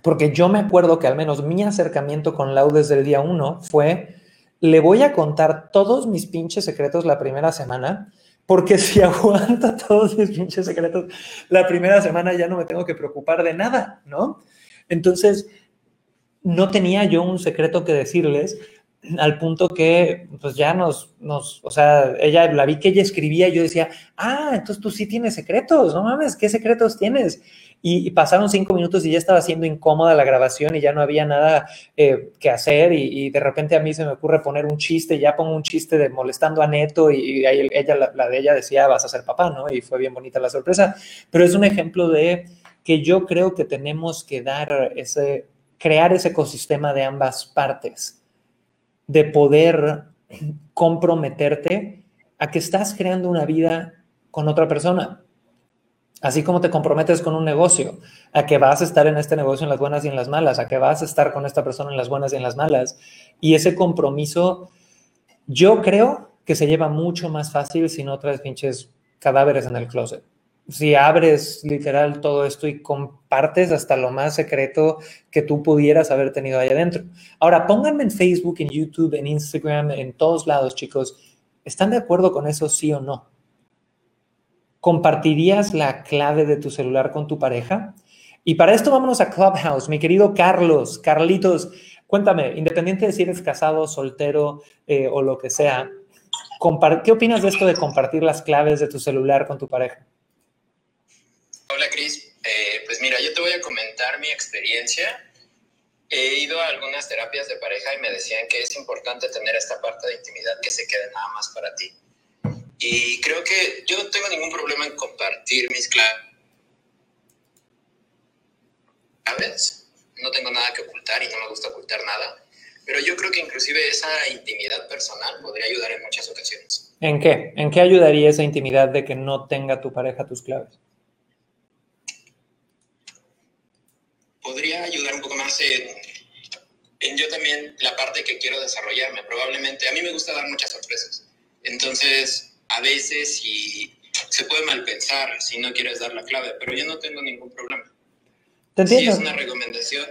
Porque yo me acuerdo que al menos mi acercamiento con Lau desde el día uno fue, le voy a contar todos mis pinches secretos la primera semana, porque si aguanta todos mis pinches secretos la primera semana ya no me tengo que preocupar de nada, ¿no? Entonces, no tenía yo un secreto que decirles, al punto que pues ya nos, nos, o sea, ella, la vi que ella escribía y yo decía, ah, entonces tú sí tienes secretos, no mames, ¿qué secretos tienes? Y, pasaron cinco minutos y ya estaba siendo incómoda la grabación y ya no había nada eh, que hacer y, de repente a mí se me ocurre poner un chiste, ya pongo un chiste de molestando a Neto y, ella, la, de ella decía, vas a ser papá, ¿no? Y fue bien bonita la sorpresa, pero es un ejemplo de que yo creo que tenemos que dar ese, crear ese ecosistema de ambas partes, de poder comprometerte a que estás creando una vida con otra persona Así como te comprometes con un negocio, a que vas a estar en este negocio en las buenas y en las malas, a que vas a estar con esta persona en las buenas y en las malas. Y ese compromiso, yo creo que se lleva mucho más fácil si no traes pinches cadáveres en el closet. Si abres literal todo esto y compartes hasta lo más secreto que tú pudieras haber tenido ahí adentro. Ahora, pónganme en Facebook, en YouTube, en Instagram, en todos lados, chicos. ¿Están de acuerdo con eso, sí o no? ¿Compartirías la clave de tu celular con tu pareja? Y para esto vámonos a Clubhouse, mi querido Carlos, Carlitos, cuéntame, independiente de si eres casado, soltero eh, o lo que sea, ¿qué opinas de esto de compartir las claves de tu celular con tu pareja? Hola Cris, eh, pues mira, yo te voy a comentar mi experiencia. He ido a algunas terapias de pareja y me decían que es importante tener esta parte de intimidad que se quede nada más para ti. Y creo que yo no tengo ningún problema en compartir mis claves. No tengo nada que ocultar y no me gusta ocultar nada. Pero yo creo que inclusive esa intimidad personal podría ayudar en muchas ocasiones. ¿En qué? ¿En qué ayudaría esa intimidad de que no tenga tu pareja tus claves? podría ayudar un poco más en, en yo también la parte que quiero desarrollarme. Probablemente, a mí me gusta dar muchas sorpresas. Entonces, a veces si se puede mal pensar si no quieres dar la clave, pero yo no tengo ningún problema. ¿Te Si es una recomendación,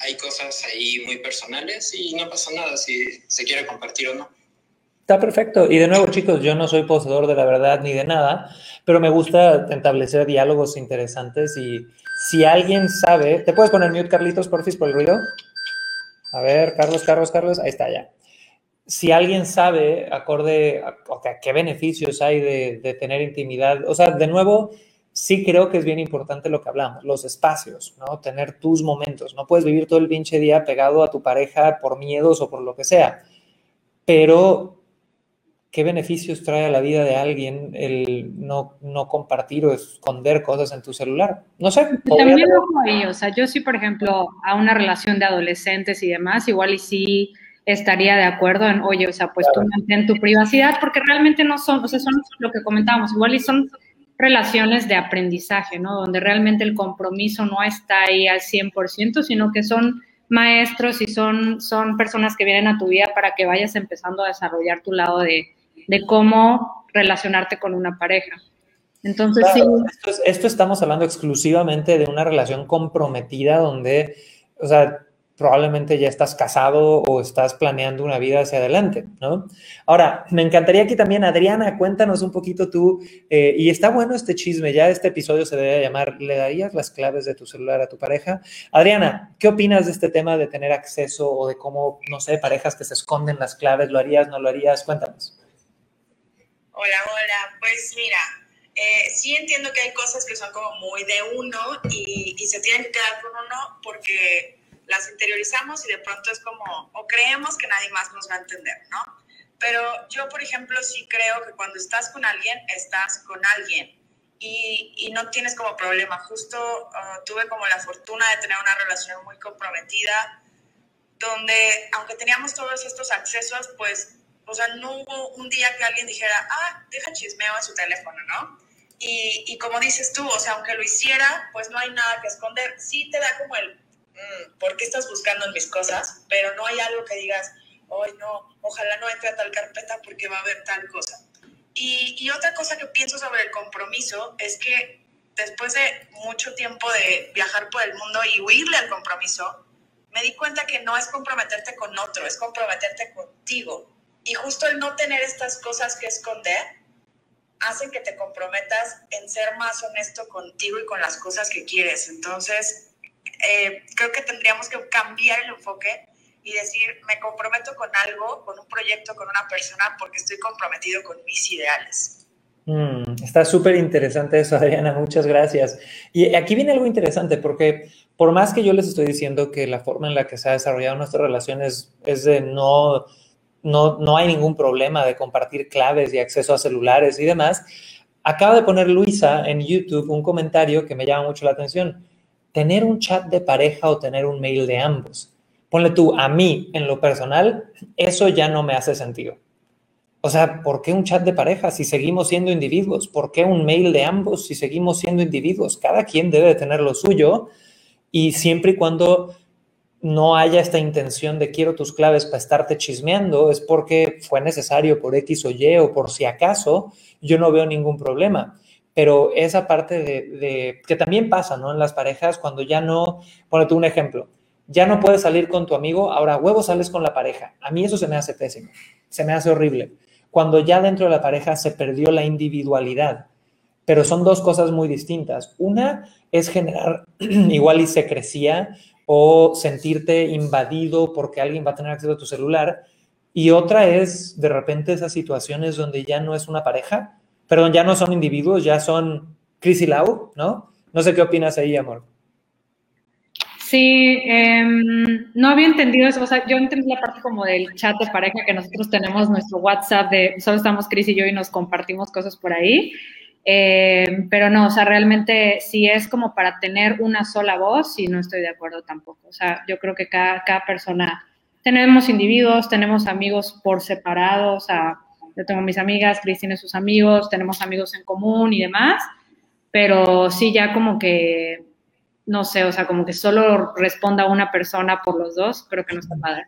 hay cosas ahí muy personales y no pasa nada si se quiere compartir o no. Está perfecto. Y de nuevo, chicos, yo no soy poseedor de la verdad ni de nada, pero me gusta establecer diálogos interesantes y si alguien sabe, ¿te puedes poner mute, Carlitos, porfis, por el ruido? A ver, Carlos, Carlos, Carlos, ahí está ya. Si alguien sabe, acorde a, o sea, qué beneficios hay de, de tener intimidad, o sea, de nuevo, sí creo que es bien importante lo que hablamos, los espacios, ¿no? Tener tus momentos. No puedes vivir todo el pinche día pegado a tu pareja por miedos o por lo que sea, pero ¿qué beneficios trae a la vida de alguien el no, no compartir o esconder cosas en tu celular? No sé. También ojo ahí, o sea, yo sí, por ejemplo, a una relación de adolescentes y demás, igual y sí estaría de acuerdo en, oye, o sea, pues tú mantén tu privacidad, porque realmente no son, o sea, son lo que comentábamos, igual y son relaciones de aprendizaje, ¿no? Donde realmente el compromiso no está ahí al 100%, sino que son maestros y son, son personas que vienen a tu vida para que vayas empezando a desarrollar tu lado de, de cómo relacionarte con una pareja. Entonces, Claro, sí, esto, es- esto estamos hablando exclusivamente de una relación comprometida donde, o sea, probablemente ya estás casado o estás planeando una vida hacia adelante, ¿no? Ahora, me encantaría aquí también, Adriana, cuéntanos un poquito tú, eh, y está bueno este chisme, ya este episodio se debe llamar, ¿le darías las claves de tu celular a tu pareja? Adriana, ¿qué opinas de este tema de tener acceso o de cómo, no sé, parejas que se esconden las claves, ¿lo harías, no lo harías? Cuéntanos. Hola, hola. Pues mira, eh, sí entiendo que hay cosas que son como muy de uno y, y se tienen que quedar con uno porque las interiorizamos y de pronto es como, o creemos que nadie más nos va a entender, ¿no? Pero yo, por ejemplo, sí creo que cuando estás con alguien, estás con alguien y, y no tienes como problema. Justo uh, tuve como la fortuna de tener una relación muy comprometida donde, aunque teníamos todos estos accesos, pues o sea, no hubo un día que alguien dijera, ah, deja chismeo en su teléfono, ¿no? Y, y, como dices tú, o sea, aunque lo hiciera, pues no hay nada que esconder. Sí te da como el, mmm, ¿por qué estás buscando mis cosas? Pero no hay algo que digas, ay, no, ojalá no entre a tal carpeta porque va a haber tal cosa. Y, y otra cosa que pienso sobre el compromiso es que después de mucho tiempo de viajar por el mundo y huirle al compromiso, me di cuenta que no es comprometerte con otro, es comprometerte contigo. Y justo el no tener estas cosas que esconder hacen que te comprometas en ser más honesto contigo y con las cosas que quieres. Entonces, eh, creo que tendríamos que cambiar el enfoque y decir, me comprometo con algo, con un proyecto, con una persona, porque estoy comprometido con mis ideales. Mm, está súper interesante eso, Adriana, muchas gracias. Y aquí viene algo interesante, porque por más que yo les estoy diciendo que la forma en la que se ha desarrollado nuestra relación es, es de no no, no hay ningún problema de compartir claves y acceso a celulares y demás. Acaba de poner Luisa en YouTube un comentario que me llama mucho la atención. Tener un chat de pareja o tener un mail de ambos. Ponle tú, a mí, en lo personal, eso ya no me hace sentido. O sea, ¿por qué un chat de pareja si seguimos siendo individuos? ¿Por qué un mail de ambos si seguimos siendo individuos? Cada quien debe tener lo suyo y siempre y cuando no haya esta intención de quiero tus claves para estarte chismeando, es porque fue necesario por X o Y o por si acaso, yo no veo ningún problema. Pero esa parte de, que también pasa, ¿no? En las parejas, cuando ya no, ponete un ejemplo, ya no puedes salir con tu amigo, ahora huevo sales con la pareja. A mí eso se me hace pésimo, se me hace horrible. Cuando ya dentro de la pareja se perdió la individualidad, pero son dos cosas muy distintas. Una es generar igual y secrecía o sentirte invadido porque alguien va a tener acceso a tu celular. Y otra es de repente esas situaciones donde ya no es una pareja, perdón, ya no son individuos, ya son Chris y Lau, ¿no? No sé qué opinas ahí, amor. Sí, eh, no había entendido eso. O sea, yo entendí la parte como del chat de pareja que nosotros tenemos, nuestro WhatsApp de solo estamos Chris y yo y nos compartimos cosas por ahí. Eh, pero no, o sea, realmente si es como para tener una sola voz, sí, no estoy de acuerdo tampoco. O sea, yo creo que cada, cada persona, tenemos individuos, tenemos amigos por separado, o sea, yo tengo mis amigas, Chris tiene sus amigos, tenemos amigos en común y demás, pero sí ya como que no sé, o sea, como que solo responda una persona por los dos, creo que no está padre.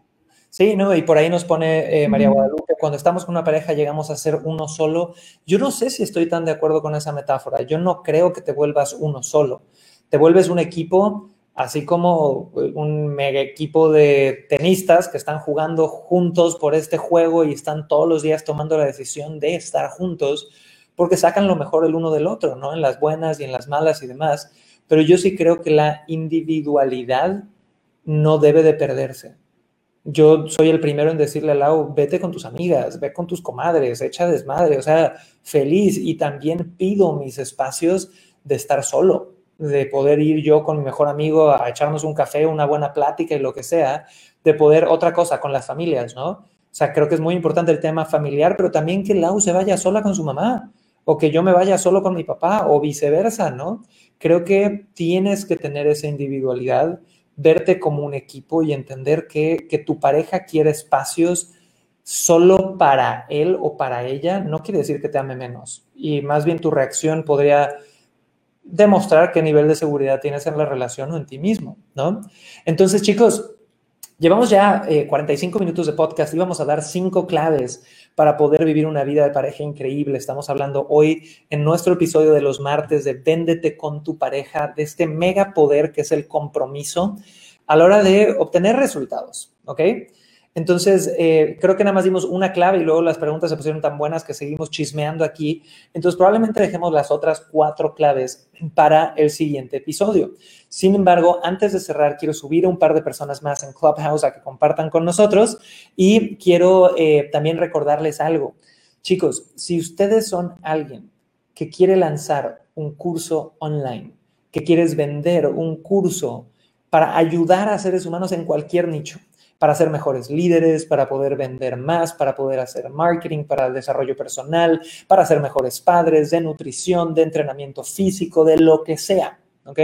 Sí, no, y por ahí nos pone eh, María Guadalupe, cuando estamos con una pareja llegamos a ser uno solo. Yo no sé si estoy tan de acuerdo con esa metáfora. Yo no creo que te vuelvas uno solo. Te vuelves un equipo, así como eh, un mega equipo de tenistas que están jugando juntos por este juego y están todos los días tomando la decisión de estar juntos porque sacan lo mejor el uno del otro, ¿no? En las buenas y en las malas y demás. Pero yo sí creo que la individualidad no debe de perderse yo soy el primero en decirle a Lau, vete con tus amigas, ve con tus comadres, echa desmadre, o sea, feliz. Y también pido mis espacios de estar solo, de poder ir yo con mi mejor amigo a echarnos un café, una buena plática y lo que sea, de poder otra cosa con las familias, ¿no? O sea, creo que es muy importante el tema familiar, pero también que Lau se vaya sola con su mamá o que yo me vaya solo con mi papá o viceversa, ¿no? Creo que tienes que tener esa individualidad verte como un equipo y entender que, tu pareja quiere espacios solo para él o para ella, no quiere decir que te ame menos. Y más bien tu reacción podría demostrar qué nivel de seguridad tienes en la relación o en ti mismo, ¿no? Entonces, chicos, llevamos ya 45 eh, minutos de podcast y vamos a dar cinco claves para poder vivir una vida de pareja increíble. Estamos hablando hoy en nuestro episodio de los martes de Véndete con tu pareja, de este mega poder que es el compromiso a la hora de obtener resultados, ¿ok? Entonces, eh, creo que nada más dimos una clave y luego las preguntas se pusieron tan buenas que seguimos chismeando aquí. Entonces, probablemente dejemos las otras cuatro claves para el siguiente episodio. Sin embargo, antes de cerrar, quiero subir a un par de personas más en Clubhouse a que compartan con nosotros y quiero eh, también recordarles algo. Chicos, si ustedes son alguien que quiere lanzar un curso online, que quieres vender un curso para ayudar a seres humanos en cualquier nicho, para ser mejores líderes, para poder vender más, para poder hacer marketing, para el desarrollo personal, para ser mejores padres, de nutrición, de entrenamiento físico, de lo que sea, ¿ok?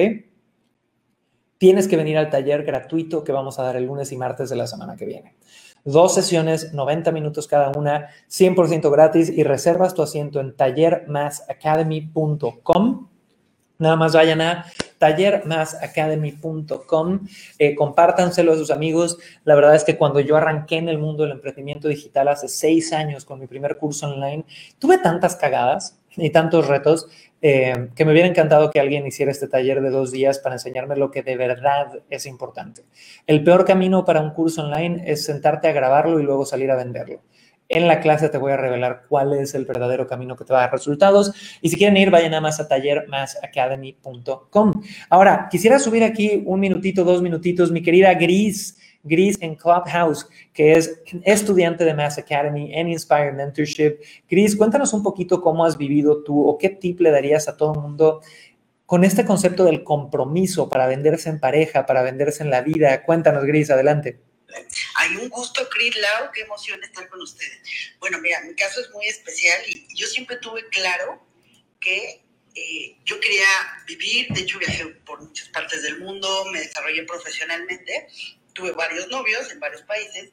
Tienes que venir al taller gratuito que vamos a dar el lunes y martes de la semana que viene. Dos sesiones, 90 minutos cada una, 100% gratis y reservas tu asiento en tallermasacademy.com. Nada más vayan a tallermasacademy.com, eh, compártanselo a sus amigos. La verdad es que cuando yo arranqué en el mundo del emprendimiento digital hace seis años con mi primer curso online, tuve tantas cagadas y tantos retos eh, que me hubiera encantado que alguien hiciera este taller de dos días para enseñarme lo que de verdad es importante. El peor camino para un curso online es sentarte a grabarlo y luego salir a venderlo. En la clase te voy a revelar cuál es el verdadero camino que te va a dar resultados. Y si quieren ir, vayan nada más a tallermasacademy.com. Ahora, quisiera subir aquí un minutito, dos minutitos, mi querida Gris, Gris en Clubhouse, que es estudiante de Mass Academy en Inspire Mentorship. Gris, cuéntanos un poquito cómo has vivido tú o qué tip le darías a todo el mundo con este concepto del compromiso para venderse en pareja, para venderse en la vida. Cuéntanos, Gris, adelante. Hay un gusto, Cris Lau, qué emoción estar con ustedes. Bueno, mira, mi caso es muy especial y yo siempre tuve claro que eh, yo quería vivir, de hecho viajé por muchas partes del mundo, me desarrollé profesionalmente, tuve varios novios en varios países,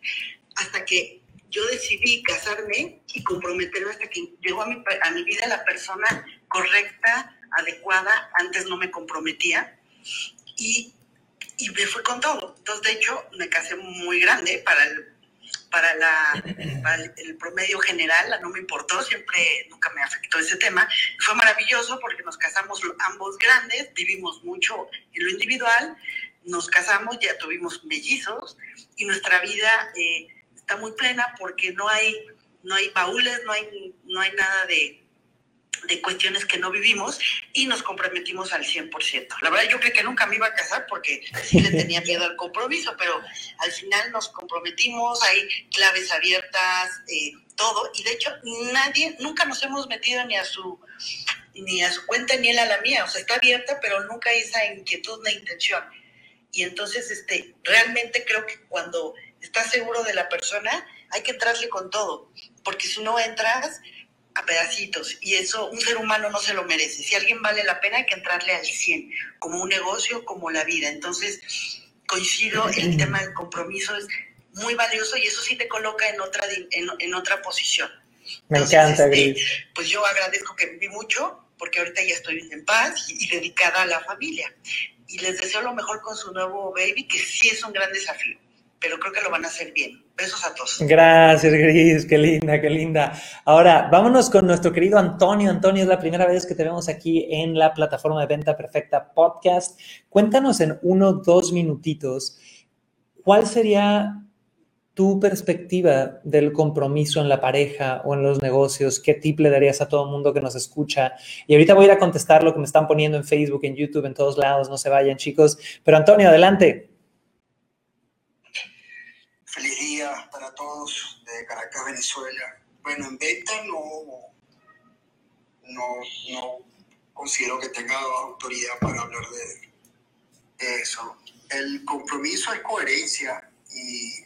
hasta que yo decidí casarme y comprometerme hasta que llegó a mi, a mi vida la persona correcta, adecuada, antes no me comprometía. Y y me fui con todo. Entonces, de hecho, me casé muy grande para el, para, la, el, promedio general, no me importó, siempre, nunca me afectó ese tema. Fue maravilloso porque nos casamos ambos grandes, vivimos mucho en lo individual, nos casamos, ya tuvimos mellizos y nuestra vida eh, está muy plena porque no hay, no hay baúles, no hay, no hay nada de de cuestiones que no vivimos y nos comprometimos al 100%. La verdad yo creo que nunca me iba a casar porque sí le tenía miedo al compromiso, pero al final nos comprometimos, hay claves abiertas, eh, todo, y de hecho nadie, nunca nos hemos metido ni a su ni a su cuenta ni él a la mía, o sea, está abierta, pero nunca hay esa inquietud ni intención. Y entonces, este, realmente creo que cuando estás seguro de la persona, hay que entrarle con todo, porque si no entras, a pedacitos y eso un ser humano no se lo merece. Si alguien vale la pena hay que entrarle al 100, como un negocio, como la vida. Entonces, coincido, el tema del compromiso es muy valioso y eso sí te coloca en otra, en, otra posición. Me encanta, este, Pues yo agradezco que viví mucho porque ahorita ya estoy en paz y, dedicada a la familia. y les deseo lo mejor con su nuevo baby, que sí es un gran desafío, pero creo que lo van a hacer bien. Besos a todos. Gracias, Gris, qué linda, qué linda. Ahora, vámonos con nuestro querido Antonio. Antonio, es la primera vez que te vemos aquí en la plataforma de Venta Perfecta Podcast. Cuéntanos en uno, dos minutitos, ¿cuál sería tu perspectiva del compromiso en la pareja o en los negocios, ¿qué tip le darías a todo el mundo que nos escucha? Y ahorita voy a ir a contestar lo que me están poniendo en Facebook, en YouTube, en todos lados, no se vayan chicos. Pero Antonio, adelante. Feliz todos de Caracas, Venezuela. Bueno, en venta no, no, no considero que tenga autoridad para hablar de, de eso. El compromiso es coherencia y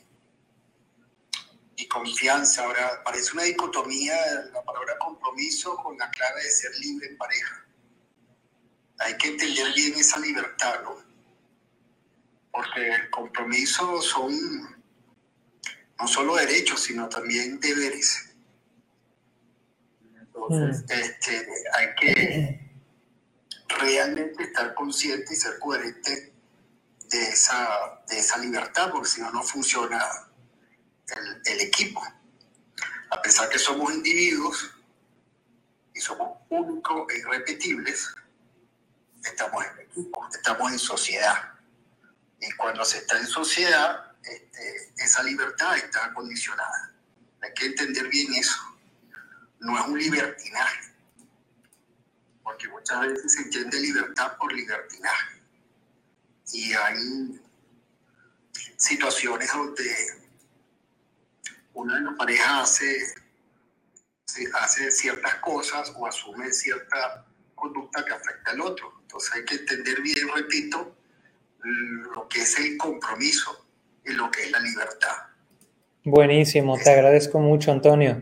y confianza. Ahora, parece una dicotomía la palabra compromiso con la clave de ser libre en pareja. Hay que entender bien esa libertad, ¿no? Porque el compromiso son no solo derechos, sino también deberes. Entonces, mm. este, hay que realmente estar consciente y ser coherente de esa, de esa libertad, porque si no, no funciona el, equipo. A pesar que somos individuos y somos únicos e irrepetibles, estamos en equipo, estamos en sociedad. Y cuando se está en sociedad, este, esa libertad está condicionada. Hay que entender bien eso. No es un libertinaje, porque muchas veces se entiende libertad por libertinaje. Y hay situaciones donde una de las parejas hace, hace ciertas cosas o asume cierta conducta que afecta al otro. Entonces hay que entender bien, repito, lo que es el compromiso lo que es la libertad. Buenísimo, te agradezco mucho, Antonio.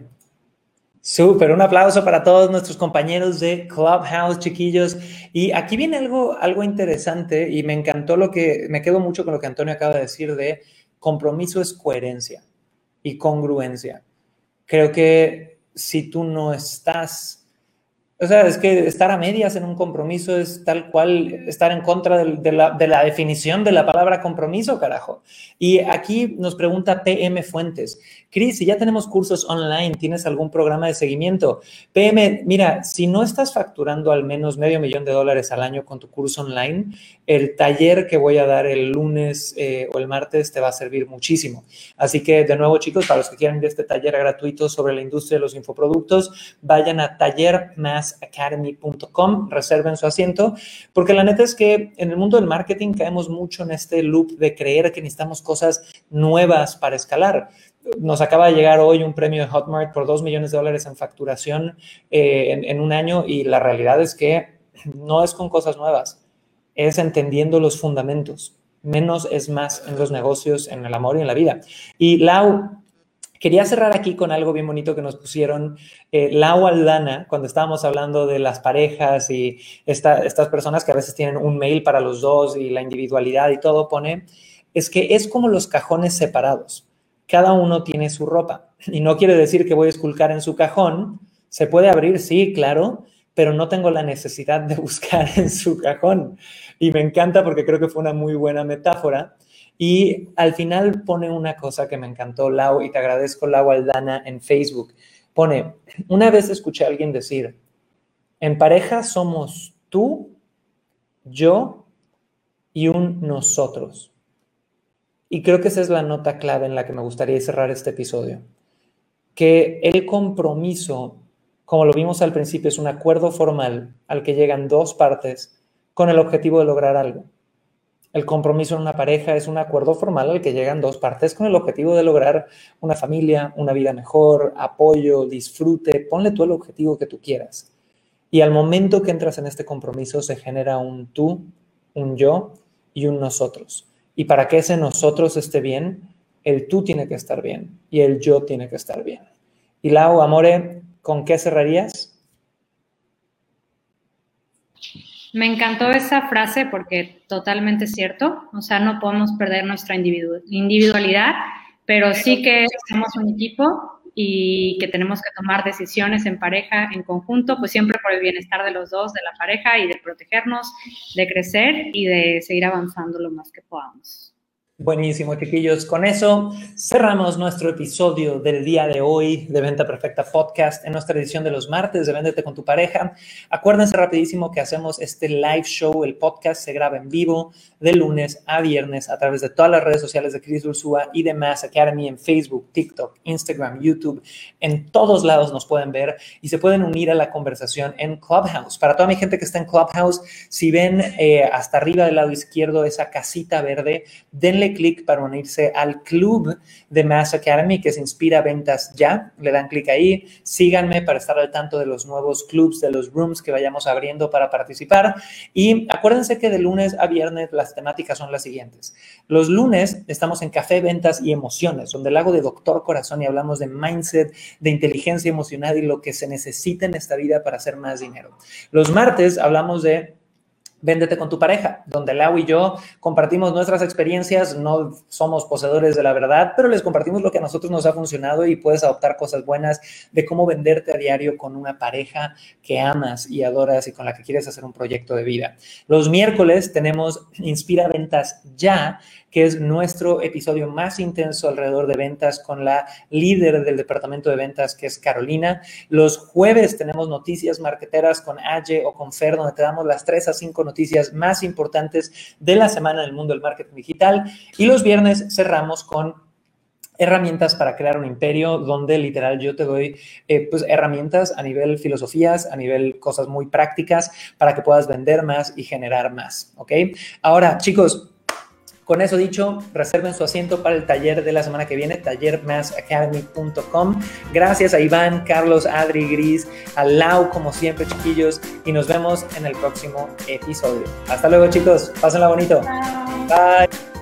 Súper, un aplauso para todos nuestros compañeros de Clubhouse, chiquillos. Y aquí viene algo, algo interesante y me encantó lo que, me quedo mucho con lo que Antonio acaba de decir de compromiso es coherencia y congruencia. Creo que si tú no estás o sea, es que estar a medias en un compromiso es tal cual estar en contra de, la, definición de la palabra compromiso, carajo. Y aquí nos pregunta PM Fuentes. Cris, si ya tenemos cursos online, ¿tienes algún programa de seguimiento? PM, mira, si no estás facturando al menos medio millón de dólares al año con tu curso online, el taller que voy a dar el lunes eh, o el martes te va a servir muchísimo. Así que, de nuevo, chicos, para los que quieran ir a este taller gratuito sobre la industria de los infoproductos, vayan a taller más academy.com, reserven su asiento, porque la neta es que en el mundo del marketing caemos mucho en este loop de creer que necesitamos cosas nuevas para escalar. Nos acaba de llegar hoy un premio de Hotmart por 2 millones de dólares en facturación eh, en un año y la realidad es que no es con cosas nuevas, es entendiendo los fundamentos. Menos es más en los negocios, en el amor y en la vida. Y Lau, Quería cerrar aquí con algo bien bonito que nos pusieron eh, Lau Aldana cuando estábamos hablando de las parejas y estas personas que a veces tienen un mail para los dos y la individualidad y todo, pone, es que es como los cajones separados. Cada uno tiene su ropa. Y no quiere decir que voy a esculcar en su cajón. Se puede abrir, sí, claro, pero no tengo la necesidad de buscar en su cajón. Y me encanta porque creo que fue una muy buena metáfora y al final pone una cosa que me encantó, Lau, y te agradezco, Lau Aldana, en Facebook. Pone, una vez escuché a alguien decir, en pareja somos tú, yo y un nosotros. Y creo que esa es la nota clave en la que me gustaría cerrar este episodio. Que el compromiso, como lo vimos al principio, es un acuerdo formal al que llegan dos partes con el objetivo de lograr algo. El compromiso en una pareja es un acuerdo formal al que llegan dos partes con el objetivo de lograr una familia, una vida mejor, apoyo, disfrute. Ponle tú el objetivo que tú quieras. Y al momento que entras en este compromiso se genera un tú, un yo y un nosotros. Y para que ese nosotros esté bien, el tú tiene que estar bien y el yo tiene que estar bien. Y Lau, Amore, ¿con qué cerrarías? Me encantó esa frase porque totalmente cierto. O sea, no podemos perder nuestra individualidad, pero sí que somos un equipo y que tenemos que tomar decisiones en pareja, en conjunto, pues siempre por el bienestar de los dos, de la pareja y de protegernos, de crecer y de seguir avanzando lo más que podamos. Buenísimo, chiquillos. Con eso cerramos nuestro episodio del día de hoy de Venta Perfecta Podcast en nuestra edición de los martes de Véndete con tu pareja. Acuérdense rapidísimo que hacemos este live show, el podcast se graba en vivo de lunes a viernes a través de todas las redes sociales de Chris Ursúa y de Mass Academy en Facebook, TikTok, Instagram, YouTube. En todos lados nos pueden ver y se pueden unir a la conversación en Clubhouse. Para toda mi gente que está en Clubhouse, si ven eh, hasta arriba del lado izquierdo esa casita verde, denle clic para unirse al club de Mass Academy que se inspira ventas ya. Le dan clic ahí, síganme para estar al tanto de los nuevos clubs, de los rooms que vayamos abriendo para participar. Y acuérdense que de lunes a viernes las temáticas son las siguientes. Los lunes estamos en Café, Ventas y Emociones, donde el hago de Doctor Corazón y hablamos de mindset, de inteligencia emocional y lo que se necesita en esta vida para hacer más dinero. Los martes hablamos de Véndete con tu pareja, donde Lau y yo compartimos nuestras experiencias, no somos poseedores de la verdad, pero les compartimos lo que a nosotros nos ha funcionado y puedes adoptar cosas buenas de cómo venderte a diario con una pareja que amas y adoras y con la que quieres hacer un proyecto de vida. Los miércoles tenemos Inspira Ventas Ya, que es nuestro episodio más intenso alrededor de ventas con la líder del departamento de ventas, que es Carolina. Los jueves tenemos noticias marqueteras con Aye o con Fer, donde te damos las 3 a 5 noticias más importantes de la semana del mundo del marketing digital. Y los viernes cerramos con herramientas para crear un imperio, donde literal yo te doy eh, pues, herramientas a nivel filosofías, a nivel cosas muy prácticas para que puedas vender más y generar más, ¿ok? Ahora, chicos, con eso dicho, reserven su asiento para el taller de la semana que viene, tallermassacademy.com. Gracias a Iván, Carlos, Adri, Gris, a Lau, como siempre, chiquillos, y nos vemos en el próximo episodio. Hasta luego, chicos. Pásenla bonito. Bye.